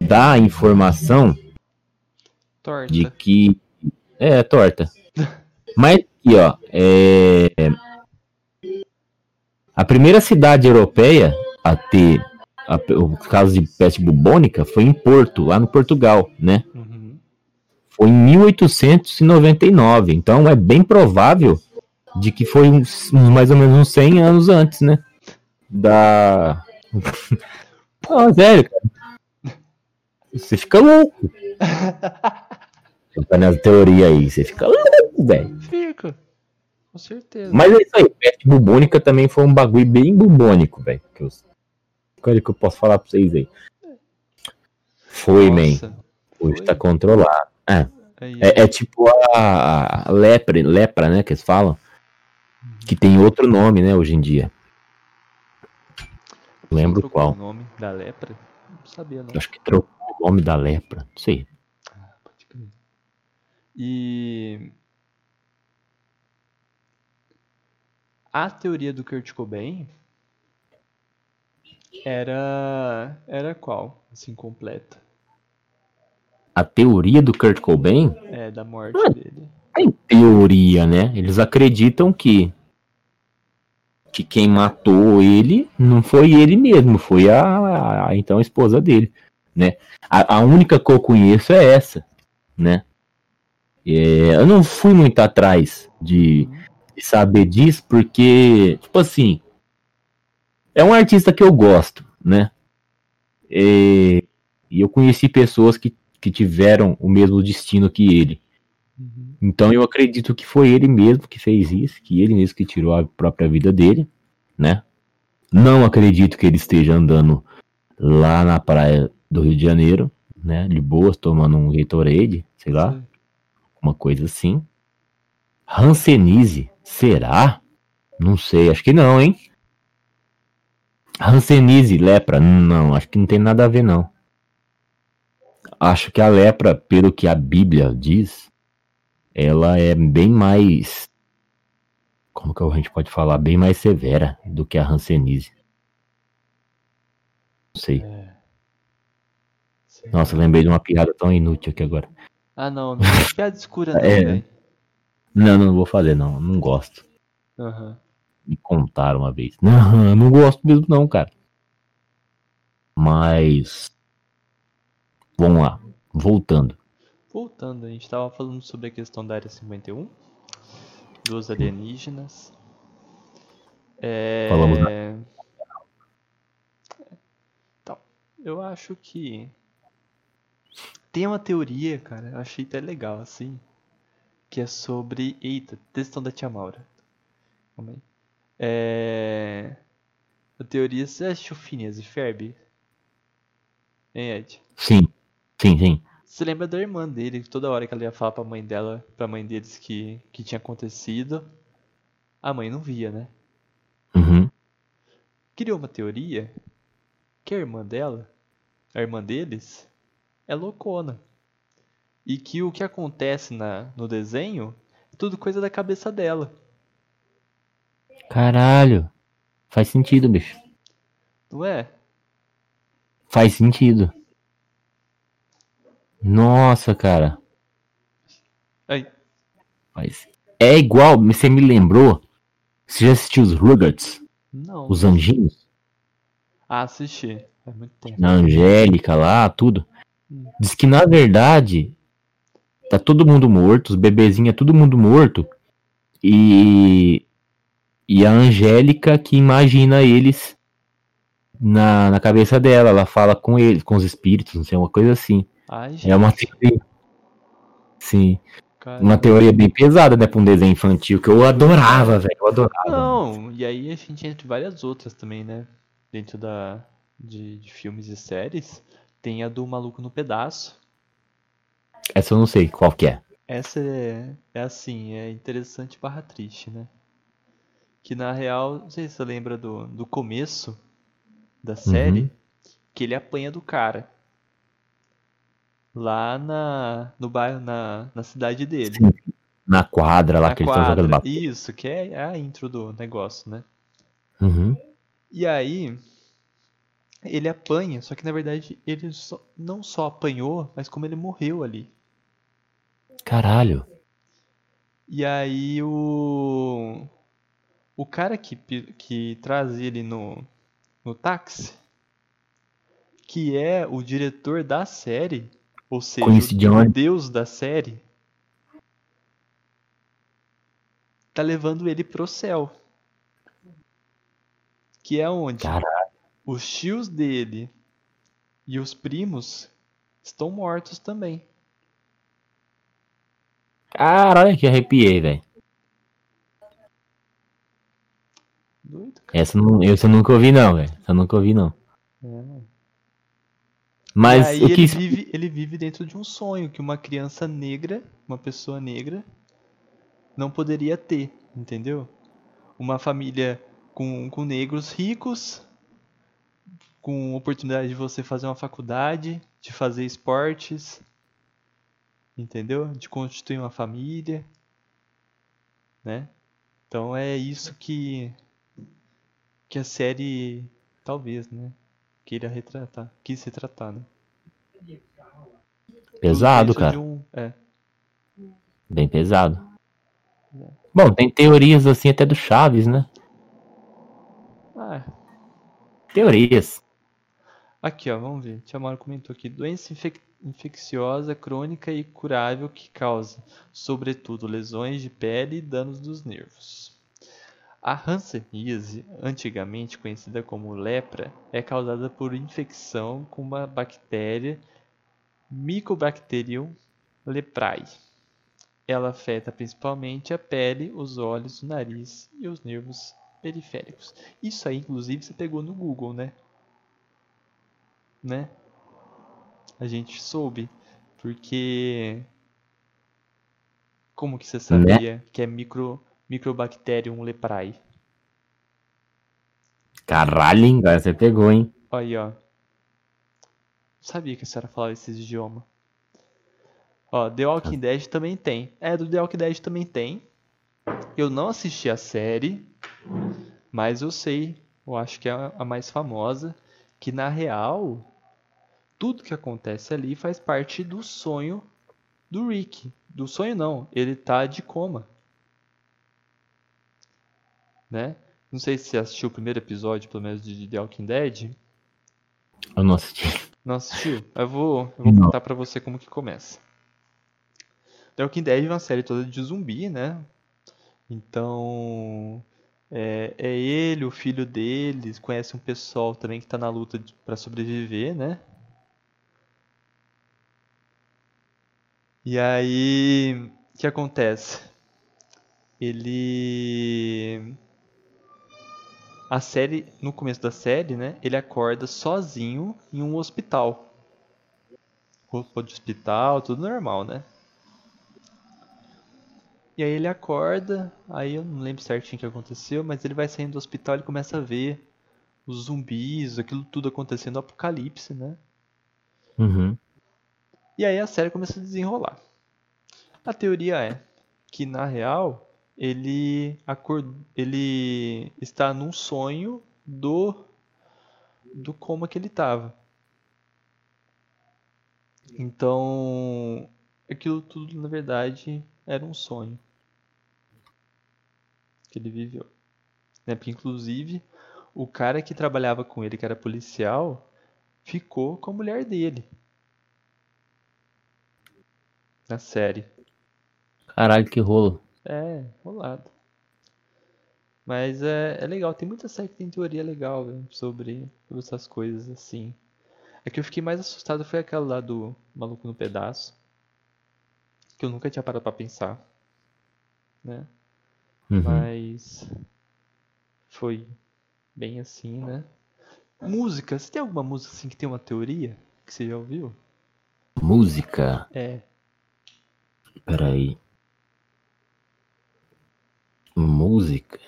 dá a informação Torta. de que é torta. Mas aqui, ó, é... a primeira cidade europeia a ter a- o caso de peste bubônica foi em Porto, lá no Portugal, né? Uhum. Foi em 1899. Então é bem provável de que foi uns, mais ou menos uns 100 anos antes, né? Da. Não, sério, cara. Você fica louco. Tá nessa teoria aí, você fica louco, velho. Fica. Com certeza. Mas é isso aí, peste bubônica também foi um bagulho bem bubônico, velho. que eu- que eu posso falar pra vocês aí. Foi, man. Nossa, Hoje foi? tá controlado. É, aí, é, é tipo a, a lepra, lepra, né, que eles falam. Que tem outro nome, né, hoje em dia. Lembro Trocou qual. o nome da lepra? Não sabia, não. Acho que trocou o nome da lepra. Não sei. E a teoria do Kurt Cobain era era qual? Assim completa. A teoria do Kurt Cobain É da morte Ué. dele. tem teoria, né? Eles acreditam que que quem matou ele não foi ele mesmo, foi a, a- então a esposa dele, né? A, a única que eu conheço é essa, né? É, eu não fui muito atrás de, de saber disso porque, tipo assim, é um artista que eu gosto, né? É, e eu conheci pessoas que, que tiveram o mesmo destino que ele. Uhum. Então eu acredito que foi ele mesmo que fez isso, que ele mesmo que tirou a própria vida dele, né? Não acredito que ele esteja andando lá na praia do Rio de Janeiro, né? De boas, tomando um Gatorade, sei lá, Sim. Uma coisa assim. Hanseníase, será? Não sei, acho que não, hein? Hanseníase, lepra, não, acho que não tem nada a ver, não. Acho que a lepra, pelo que a Bíblia diz, ela é bem mais. Como que a gente pode falar? Bem mais severa do que a Hanseníase. Não sei. É. Nossa, lembrei de uma piada tão inútil aqui agora. Ah, não, não é piada escura não, É. Não, não vou fazer, não. Não gosto. Aham. Me contaram uma vez. Não, eu não gosto mesmo, não, cara. Mas. Vamos lá. Voltando. Voltando, a gente tava falando sobre a questão da área 51, dos alienígenas. É... Falamos Então, eu acho que tem uma teoria, cara, eu achei até legal, assim, que é sobre... Eita, textão da tia Maura. Calma aí. É... A teoria... Você assistiu Phineas e Ferb? Hein, Ed? Sim. Sim, sim. Você lembra da irmã dele, toda hora que ela ia falar pra mãe dela, pra mãe deles que, que tinha acontecido, a mãe não via, né? Uhum. Criou uma teoria que a irmã dela, a irmã deles, é loucona. E que o que acontece na, no desenho é tudo coisa da cabeça dela. Caralho. Faz sentido, bicho. Não é? Faz sentido. Nossa, cara. Aí, Mas é igual, você me lembrou. Você já assistiu os Rugrats? não. Os anjinhos? Ah, assisti. Faz muito tempo. Na Angélica lá, tudo. Diz que na verdade tá todo mundo morto, os bebezinhos é todo mundo morto. E e a Angélica que imagina eles na, na cabeça dela, ela fala com eles, com os espíritos, não sei, uma coisa assim. Ai. É uma teoria. Sim, cara. uma teoria bem pesada, né, pra um desenho infantil que eu adorava, velho, eu adorava. Não, e aí a gente entra várias outras também, né? Dentro da, de, de filmes e séries. Tem a do Maluco no Pedaço. Essa eu não sei qual que é. Essa é, é assim, é interessante barra triste, né? Que na real, não sei se você lembra do, do começo da série, Uhum. que ele apanha do cara. Lá na, no bairro, na, na cidade dele. Sim, Na quadra lá na que eles estão jogando quadra. basquete. Isso, que é a intro do negócio, né? Uhum. E aí, ele apanha, só que na verdade ele só- não só apanhou, mas como ele morreu ali. Caralho. E aí o o cara que que trazia ele no no táxi, que é o diretor da série, ou seja, o deus da série, tá levando ele pro céu. Que é onde Caralho. Os tios dele e os primos estão mortos também. Caralho, que arrepiei, velho. Doido, cara. Essa, não, eu nunca ouvi, não, velho. Eu nunca ouvi, não. É. Mas aí o que ele vive, ele vive dentro de um sonho que uma criança negra, uma pessoa negra, não poderia ter, entendeu? Uma família com, com negros ricos, com oportunidade de você fazer uma faculdade, de fazer esportes, entendeu? De constituir uma família, né? Então é isso que que a série talvez, né? Queira retratar, quis retratar, né? pesado, cara. um- é. Bem pesado. Bom, tem teorias assim até do Chaves, né? Ah, Teorias. Aqui ó, vamos ver. Tiamaro comentou aqui. Doença infec- infecciosa, crônica e curável que causa, sobretudo, lesões de pele e danos dos nervos. A hanseníase, antigamente conhecida como lepra, é causada por infecção com uma bactéria Mycobacterium leprae. Ela afeta principalmente a pele, os olhos, o nariz e os nervos periféricos. Isso aí, inclusive, você pegou no Google, né? Né? A gente soube, porque como que você sabia que é micro Mycobacterium leprae? Caralho, hein, cara, você pegou, hein? Olha aí, ó. Sabia que a senhora falava esses idiomas. Ó, The Walking Dead também tem. É, do The Walking Dead também tem. Eu não assisti a série, mas eu sei, eu acho que é a mais famosa, que na real, tudo que acontece ali faz parte do sonho do Rick. Do sonho não, ele tá de coma. Né? Não sei se você assistiu o primeiro episódio, pelo menos, de The Walking Dead. Eu não assisti. Não assistiu? Eu vou, eu vou contar pra você como que começa. The Walking Dead é uma série toda de zumbi, né? Então, é, é ele, o filho deles, conhece um pessoal também que tá na luta pra sobreviver, né? E aí, o que acontece? Ele a série, no começo da série, né, ele acorda sozinho em um hospital. Roupa de hospital, tudo normal, né? E aí ele acorda, aí eu não lembro certinho o que aconteceu, mas ele vai saindo do hospital e começa a ver os zumbis, aquilo tudo acontecendo, o apocalipse, né? Uhum. E aí a série começa a desenrolar. A teoria é que na real ele acor- ele está num sonho do do coma que ele estava. Então, aquilo tudo na verdade era um sonho que ele viveu. Né? Porque inclusive o cara que trabalhava com ele, que era policial, ficou com a mulher dele na série. Caralho, que rolo. É, rolado. Mas é, é legal, tem muita série que tem teoria legal sobre, sobre essas coisas assim. É que eu fiquei mais assustado foi aquela lá do Maluco no Pedaço. Que eu nunca tinha parado pra pensar. Né? Uhum. Mas foi bem assim, né? Música, você tem alguma música assim que tem uma teoria que você já ouviu? Música. É, Peraí. Música.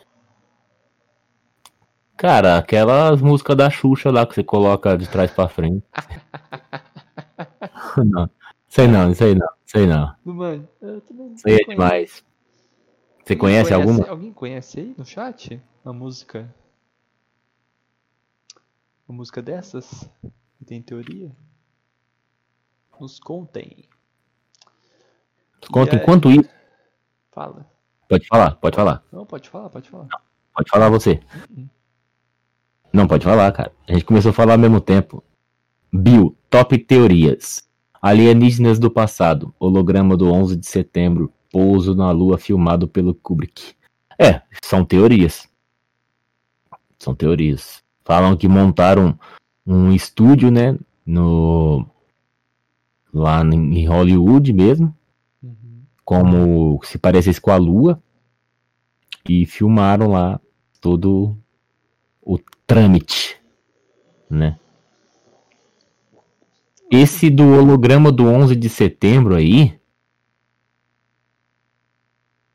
Cara, aquelas músicas da Xuxa lá que você coloca de trás pra frente. não. Sei não, aí não. Sei não. mano, eu também aí é demais. Você Alguém conhece alguma? Alguém conhece aí no chat? Uma música? Uma música dessas? Que tem teoria? Nos contem. Conta aí- enquanto isso. Fala. Pode falar, pode falar. Não, pode falar, pode falar. Pode falar você. Não, pode falar, cara. A gente começou a falar ao mesmo tempo. Bill, top teorias. Alienígenas do passado. Holograma do 11 de setembro. Pouso na lua filmado pelo Kubrick. É, são teorias. São teorias. Falam que montaram um estúdio, né? No. Lá em Hollywood mesmo. Como se parecesse com a lua. E filmaram lá todo o trâmite, né? Esse do holograma do 11 de setembro aí.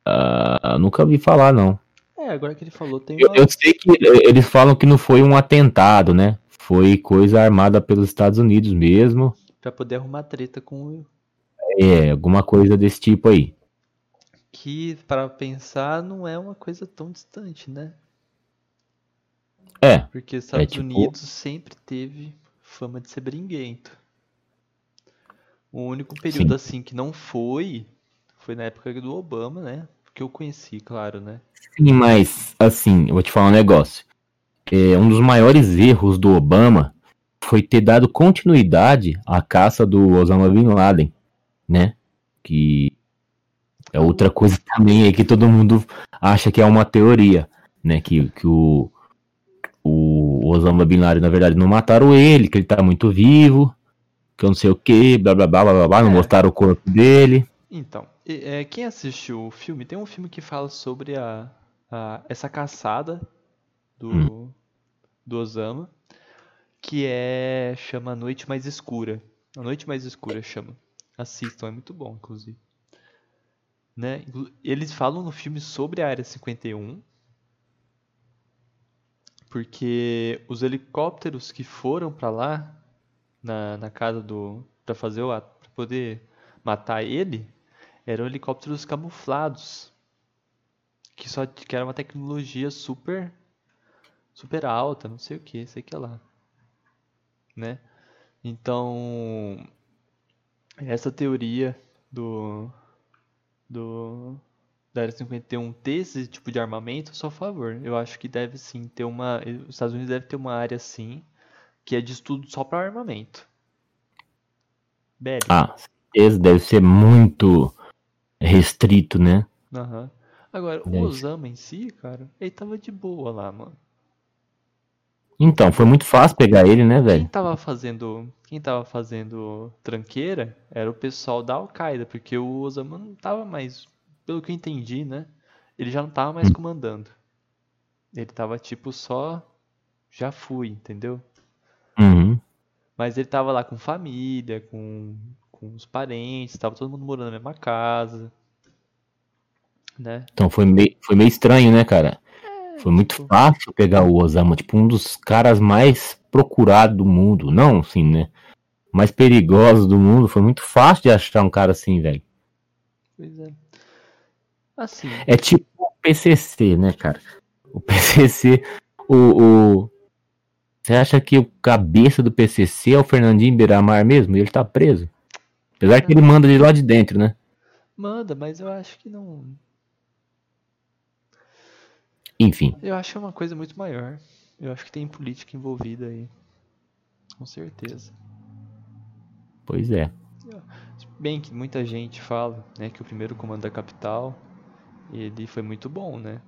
Uh, nunca ouvi falar, não. É, agora que ele falou, tem. Uma... Eu, eu, sei que eles falam que não foi um atentado, né? Foi coisa armada pelos Estados Unidos mesmo. Pra poder arrumar treta com. É, alguma coisa desse tipo aí. Que, para pensar, não é uma coisa tão distante, né? É. Porque os Estados é, tipo... Unidos sempre teve fama de ser bringuento. O único período Sim. assim que não foi foi na época do Obama, né? Que eu conheci, claro, né? Sim, mas assim, eu vou te falar um negócio. É, um dos maiores erros do Obama foi ter dado continuidade à caça do Osama Bin Laden, né? Que é outra coisa também aí que todo mundo acha que é uma teoria, né? Que, que o, o Osama Bin Laden, na verdade, não mataram ele, que ele tá muito vivo, que eu não sei o que, blá blá blá blá blá, não é. mostraram o corpo dele. Então, é, quem assistiu o filme, tem um filme que fala sobre a, a essa caçada do, hum. do Osama, que é. chama Noite Mais Escura. A Noite Mais Escura chama. Assistam, é muito bom, inclusive. Né? Eles falam no filme sobre a Área 51, porque os helicópteros que foram para lá na, na casa do para fazer o ato, para poder matar ele, eram helicópteros camuflados. Que só que era uma tecnologia super super alta, não sei o que, sei que lá. Né? Então, essa teoria do do da Área 51 ter esse tipo de armamento, sou a favor. Eu acho que deve sim ter uma. Os Estados Unidos deve ter uma área sim que é de estudo só para armamento. Bélico. Ah, esse deve ser muito restrito, né? Aham. Uhum. Agora, o Osama em si, cara, ele tava de boa lá, mano. Então, foi muito fácil pegar ele, né, velho? Quem tava fazendo, quem tava fazendo tranqueira era o pessoal da Al-Qaeda, porque o Osama não tava mais, pelo que eu entendi, né? Ele já não tava mais hum. comandando. Ele tava tipo só já fui, entendeu? Uhum. Mas ele tava lá com família, com, com os parentes, tava todo mundo morando na mesma casa. Né? Então foi meio, foi meio estranho, né, cara? É, foi muito fácil pegar o Osama, tipo, um dos caras mais procurados do mundo. Não, assim, né? Mais perigosos do mundo. Foi muito fácil de achar um cara assim, velho. Pois é. Assim. É tipo o PCC, né, cara? O PCC, o, o, você acha que o cabeça do PCC é o Fernandinho Beiramar mesmo? E ele tá preso? Apesar que ele manda de lá de dentro, né? Manda, mas eu acho que não. Enfim. Eu acho que é uma coisa muito maior. Eu acho que tem política envolvida aí. Com certeza. Pois é. Bem que muita gente fala, né, que o primeiro comando da capital, ele foi muito bom, né?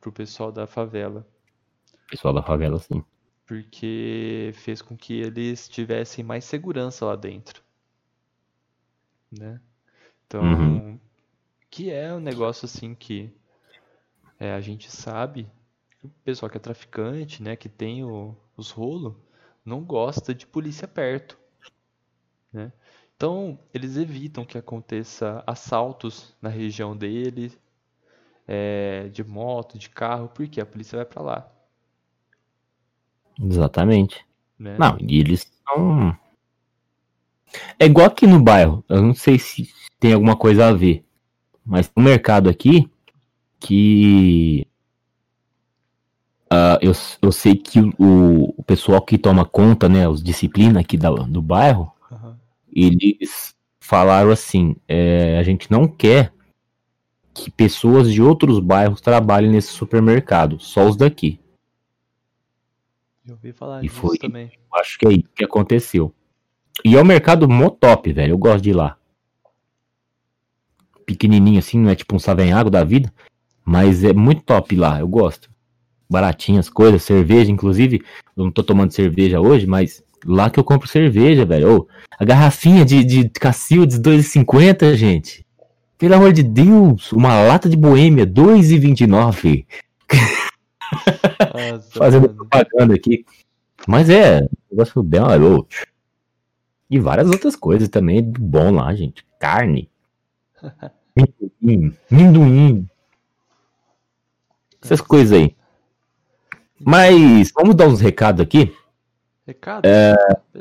Pro pessoal da favela pessoal da favela, sim. Porque fez com que eles tivessem mais segurança lá dentro. Né? Então, uhum. que é um negócio assim que é, a gente sabe que o pessoal que é traficante, né, que tem o, os rolos, não gosta de polícia perto. Né? Então, eles evitam que aconteça assaltos na região dele, é, de moto, de carro, porque a polícia vai para lá. Exatamente. Né? Não, e eles são. É igual aqui no bairro. Eu não sei se tem alguma coisa a ver. Mas um mercado aqui que. Uh, eu, eu sei que o, o pessoal que toma conta, né, os disciplinas aqui da, do bairro, uhum. eles falaram assim: é, a gente não quer que pessoas de outros bairros trabalhem nesse supermercado, só os daqui. Já ouvi falar E disso foi- também. Acho que é isso que aconteceu. E é um mercado mó top, velho. Eu gosto de ir lá. Pequenininho assim, não é tipo um savenhago da vida. Mas é muito top lá, eu gosto. Baratinhas coisas, cerveja, inclusive. Eu não tô tomando cerveja hoje, mas lá que eu compro cerveja, velho. Ô, a garrafinha de, de Cacildes 2,50, gente. Pelo amor de Deus, uma lata de boêmia, 2,29. Nossa, Fazendo propaganda aqui. Mas é, o negócio bem ó, E várias outras coisas também bom lá, gente. Carne. Minduim. Minduim. Essas coisas aí. Mas vamos dar uns recados aqui. Recado? É,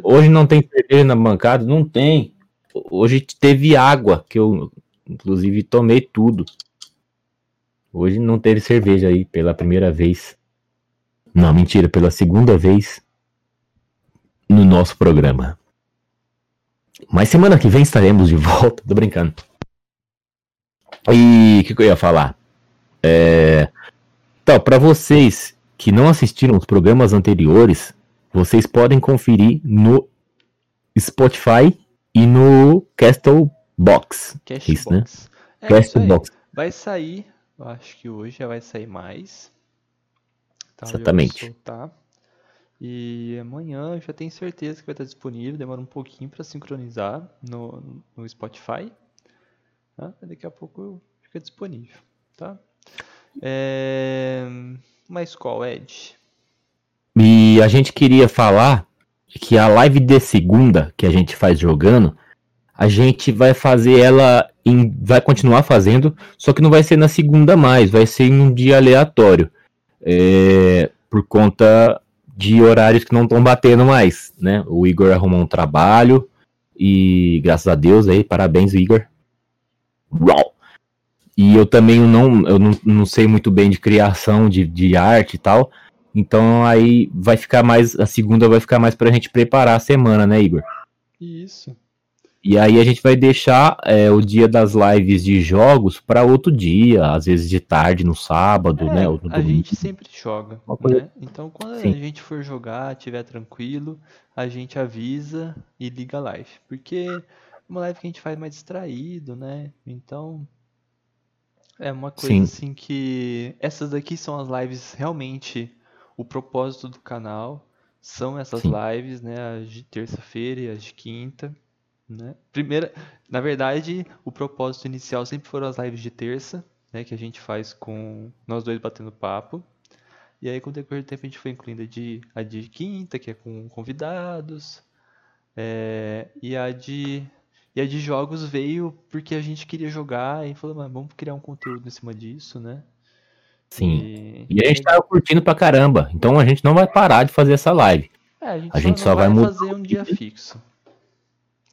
Hoje não tem cerveja na bancada? Não tem. Hoje teve água, que eu inclusive tomei tudo. Hoje não teve cerveja aí pela primeira vez. Não, mentira, pela segunda vez no nosso programa. Mas semana que vem estaremos de volta. Tô brincando. E o que, que eu ia falar? É... Então, para vocês que não assistiram os programas anteriores, vocês podem conferir no Spotify e no Castbox. Cashbox. isso, né? É isso aí. Castbox, Vai sair, eu acho que hoje já vai sair mais. Tá, Exatamente. E amanhã eu já tenho certeza que vai estar disponível. Demora um pouquinho para sincronizar no, no Spotify. Tá? Daqui a pouco fica disponível. Tá? É... Mas qual, Ed? E a gente queria falar que a live de segunda que a gente faz jogando, a gente vai fazer ela em, vai continuar fazendo, só que não vai ser na segunda mais, vai ser em um dia aleatório, É, por conta de horários que não estão batendo mais, né? O Igor arrumou um trabalho e graças a Deus aí, parabéns Igor. Uau! E eu também não, eu não, não sei muito bem de criação de, de arte e tal. Então aí vai ficar mais. A segunda vai ficar mais pra gente preparar a semana, né, Igor? Isso. E aí a gente vai deixar é, o dia das lives de jogos pra outro dia, às vezes de tarde no sábado, É, né? No a gente sempre joga, né? Então, quando Sim. a gente for jogar, tiver tranquilo, a gente avisa e liga a live. Porque é uma live que a gente faz mais distraído, né? Então, é uma coisa Sim. assim que essas daqui são as lives realmente o propósito do canal. São essas Sim. lives, né? As de terça-feira e as de quinta, né? Primeira, na verdade, o propósito inicial sempre foram as lives de terça, né, que a gente faz com nós dois batendo papo. E aí, com o decorrer do tempo, a gente foi incluindo a de, a de quinta, que é com convidados. é, e a de e a de jogos veio porque a gente queria jogar e falou, "Mano, vamos criar um conteúdo em cima disso, né? Sim. E, E a gente tá curtindo pra caramba. Então a gente não vai parar de fazer essa live. é, a gente a gente não só vai mudar fazer um dia fixo.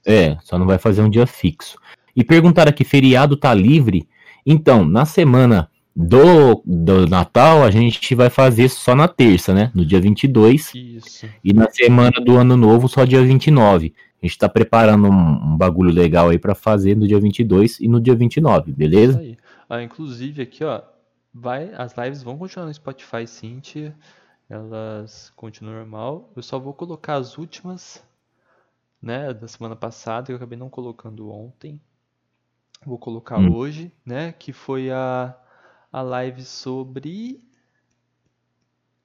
É, só não vai fazer um dia fixo. E perguntaram aqui, feriado tá livre? Então, na semana do, do Natal, a gente vai fazer só na terça, né? No dia 22. Isso. E na semana do Ano Novo, só dia 29. A gente tá preparando um, um bagulho legal aí pra fazer no dia 22 e no dia 29, Isso beleza? aí. Ah, inclusive aqui, ó, vai, as lives vão continuar no Spotify, Cintia. Elas continuam normal. Eu só vou colocar as últimas, né, da semana passada, que eu acabei não colocando ontem. Vou colocar Hum. hoje, né, que foi a, a live sobre...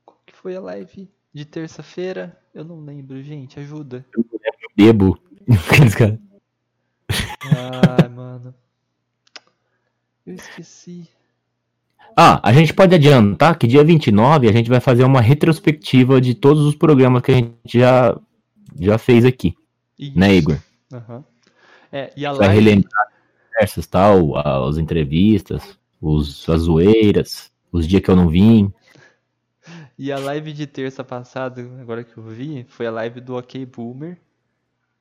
Qual que foi a live de terça-feira? Eu não lembro, gente, ajuda. Bebo. Ai, mano. Eu esqueci. Ah, a gente pode adiantar que dia 29 a gente vai fazer uma retrospectiva de todos os programas que a gente já, já fez aqui, né, Isso. Igor? Aham. É, e a Vai live... relembrar conversas, tal, as entrevistas, os, as zoeiras, os dias que eu não vim. E a live de terça passada, agora que eu vi, foi a live do OK Boomer.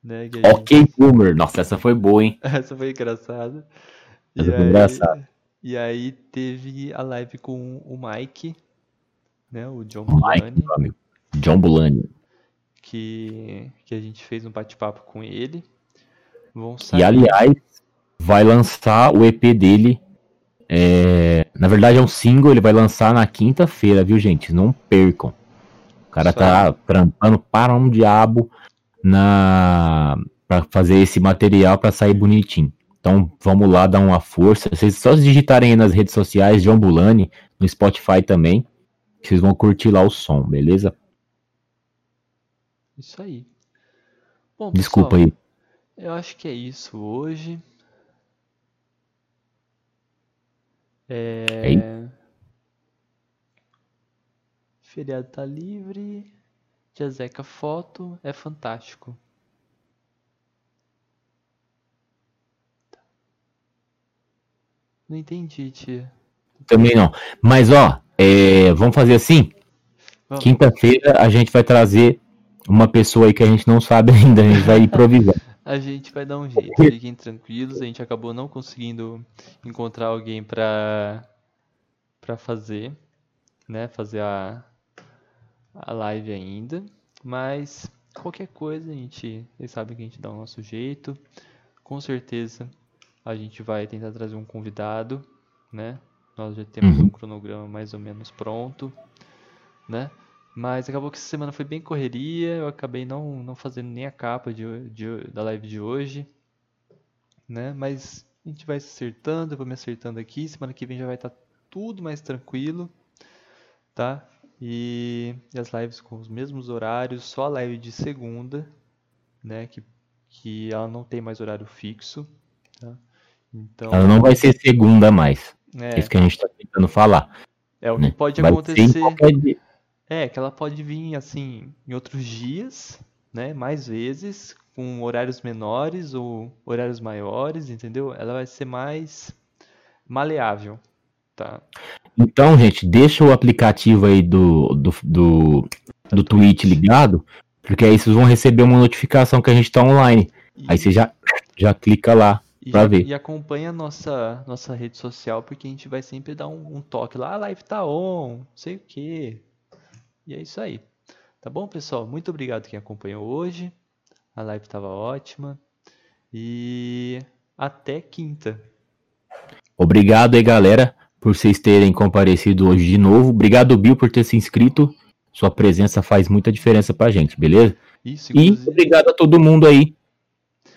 Né, gente- Ok, Boomer. Nossa, essa foi boa, hein? Essa foi engraçada. E Essa foi aí, engraçada. e aí teve a live com o Mike, né, o John Mike, Bulani. John Bulani. que, que a gente fez um bate-papo com ele. Vão E aliás, vai lançar o EP dele. é, Na verdade, é um single, ele vai lançar na quinta-feira, viu, gente? Não percam. cara tá trampando para um diabo na para fazer esse material para sair bonitinho. Então vamos lá dar uma força. Vocês só digitarem aí nas redes sociais João Bulani, no Spotify também, vocês vão curtir lá o som, beleza? Isso aí. Bom, Desculpa pessoal, aí. Eu acho que é isso hoje. É... É Feriado tá livre. Tia Zeca foto é fantástico. Não entendi, tia. Também não. Mas ó, é, vamos fazer assim. Quinta-feira a gente vai trazer uma pessoa aí que a gente não sabe ainda, a gente vai improvisar. A gente vai dar um jeito, fiquem tranquilos. A gente acabou não conseguindo encontrar alguém pra, pra fazer, né? Fazer a, a live ainda. Mas qualquer coisa, a gente, vocês sabem que a gente dá o nosso jeito. Com certeza a gente vai tentar trazer um convidado, né? Nós já temos Uhum. um cronograma mais ou menos pronto, né? Mas acabou que essa semana foi bem correria, eu acabei não, não fazendo nem a capa de, de da live de hoje, né? Mas a gente vai se acertando, eu vou me acertando aqui, semana que vem já vai estar tudo mais tranquilo, tá? E, as lives com os mesmos horários, só a live de segunda, né? Que, que ela não tem mais horário fixo, tá? Então, Ela não vai ser segunda mais. É é, isso que a gente tá tentando falar. é o que né? pode Vai acontecer. É, que ela pode vir assim em outros dias, né? Mais vezes, com horários menores ou horários maiores, entendeu? Ela vai ser mais maleável, tá? Então, gente, deixa o aplicativo aí do, do, do, do Twitch ligado, porque aí vocês vão receber uma notificação que a gente tá online. E, Aí você já, já clica lá. e, pra ver. e acompanha a nossa, nossa rede social, porque a gente vai sempre dar um, um toque lá, a live tá on, não sei o quê. E é isso aí. Tá bom, pessoal? Muito obrigado quem acompanhou hoje. A live estava ótima. E até quinta. Obrigado aí, galera, por vocês terem comparecido hoje de novo. Obrigado, Bill, por ter se inscrito. Sua presença faz muita diferença pra gente, beleza? Isso, E obrigado a todo mundo aí.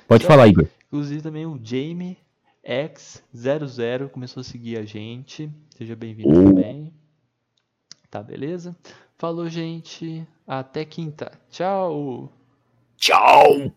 Pode Certo. falar, Igor. Inclusive também o Jamie X00 começou a seguir a gente. Seja bem-vindo Oh. também. Tá, beleza? Falou, gente. Até quinta. Tchau. Tchau!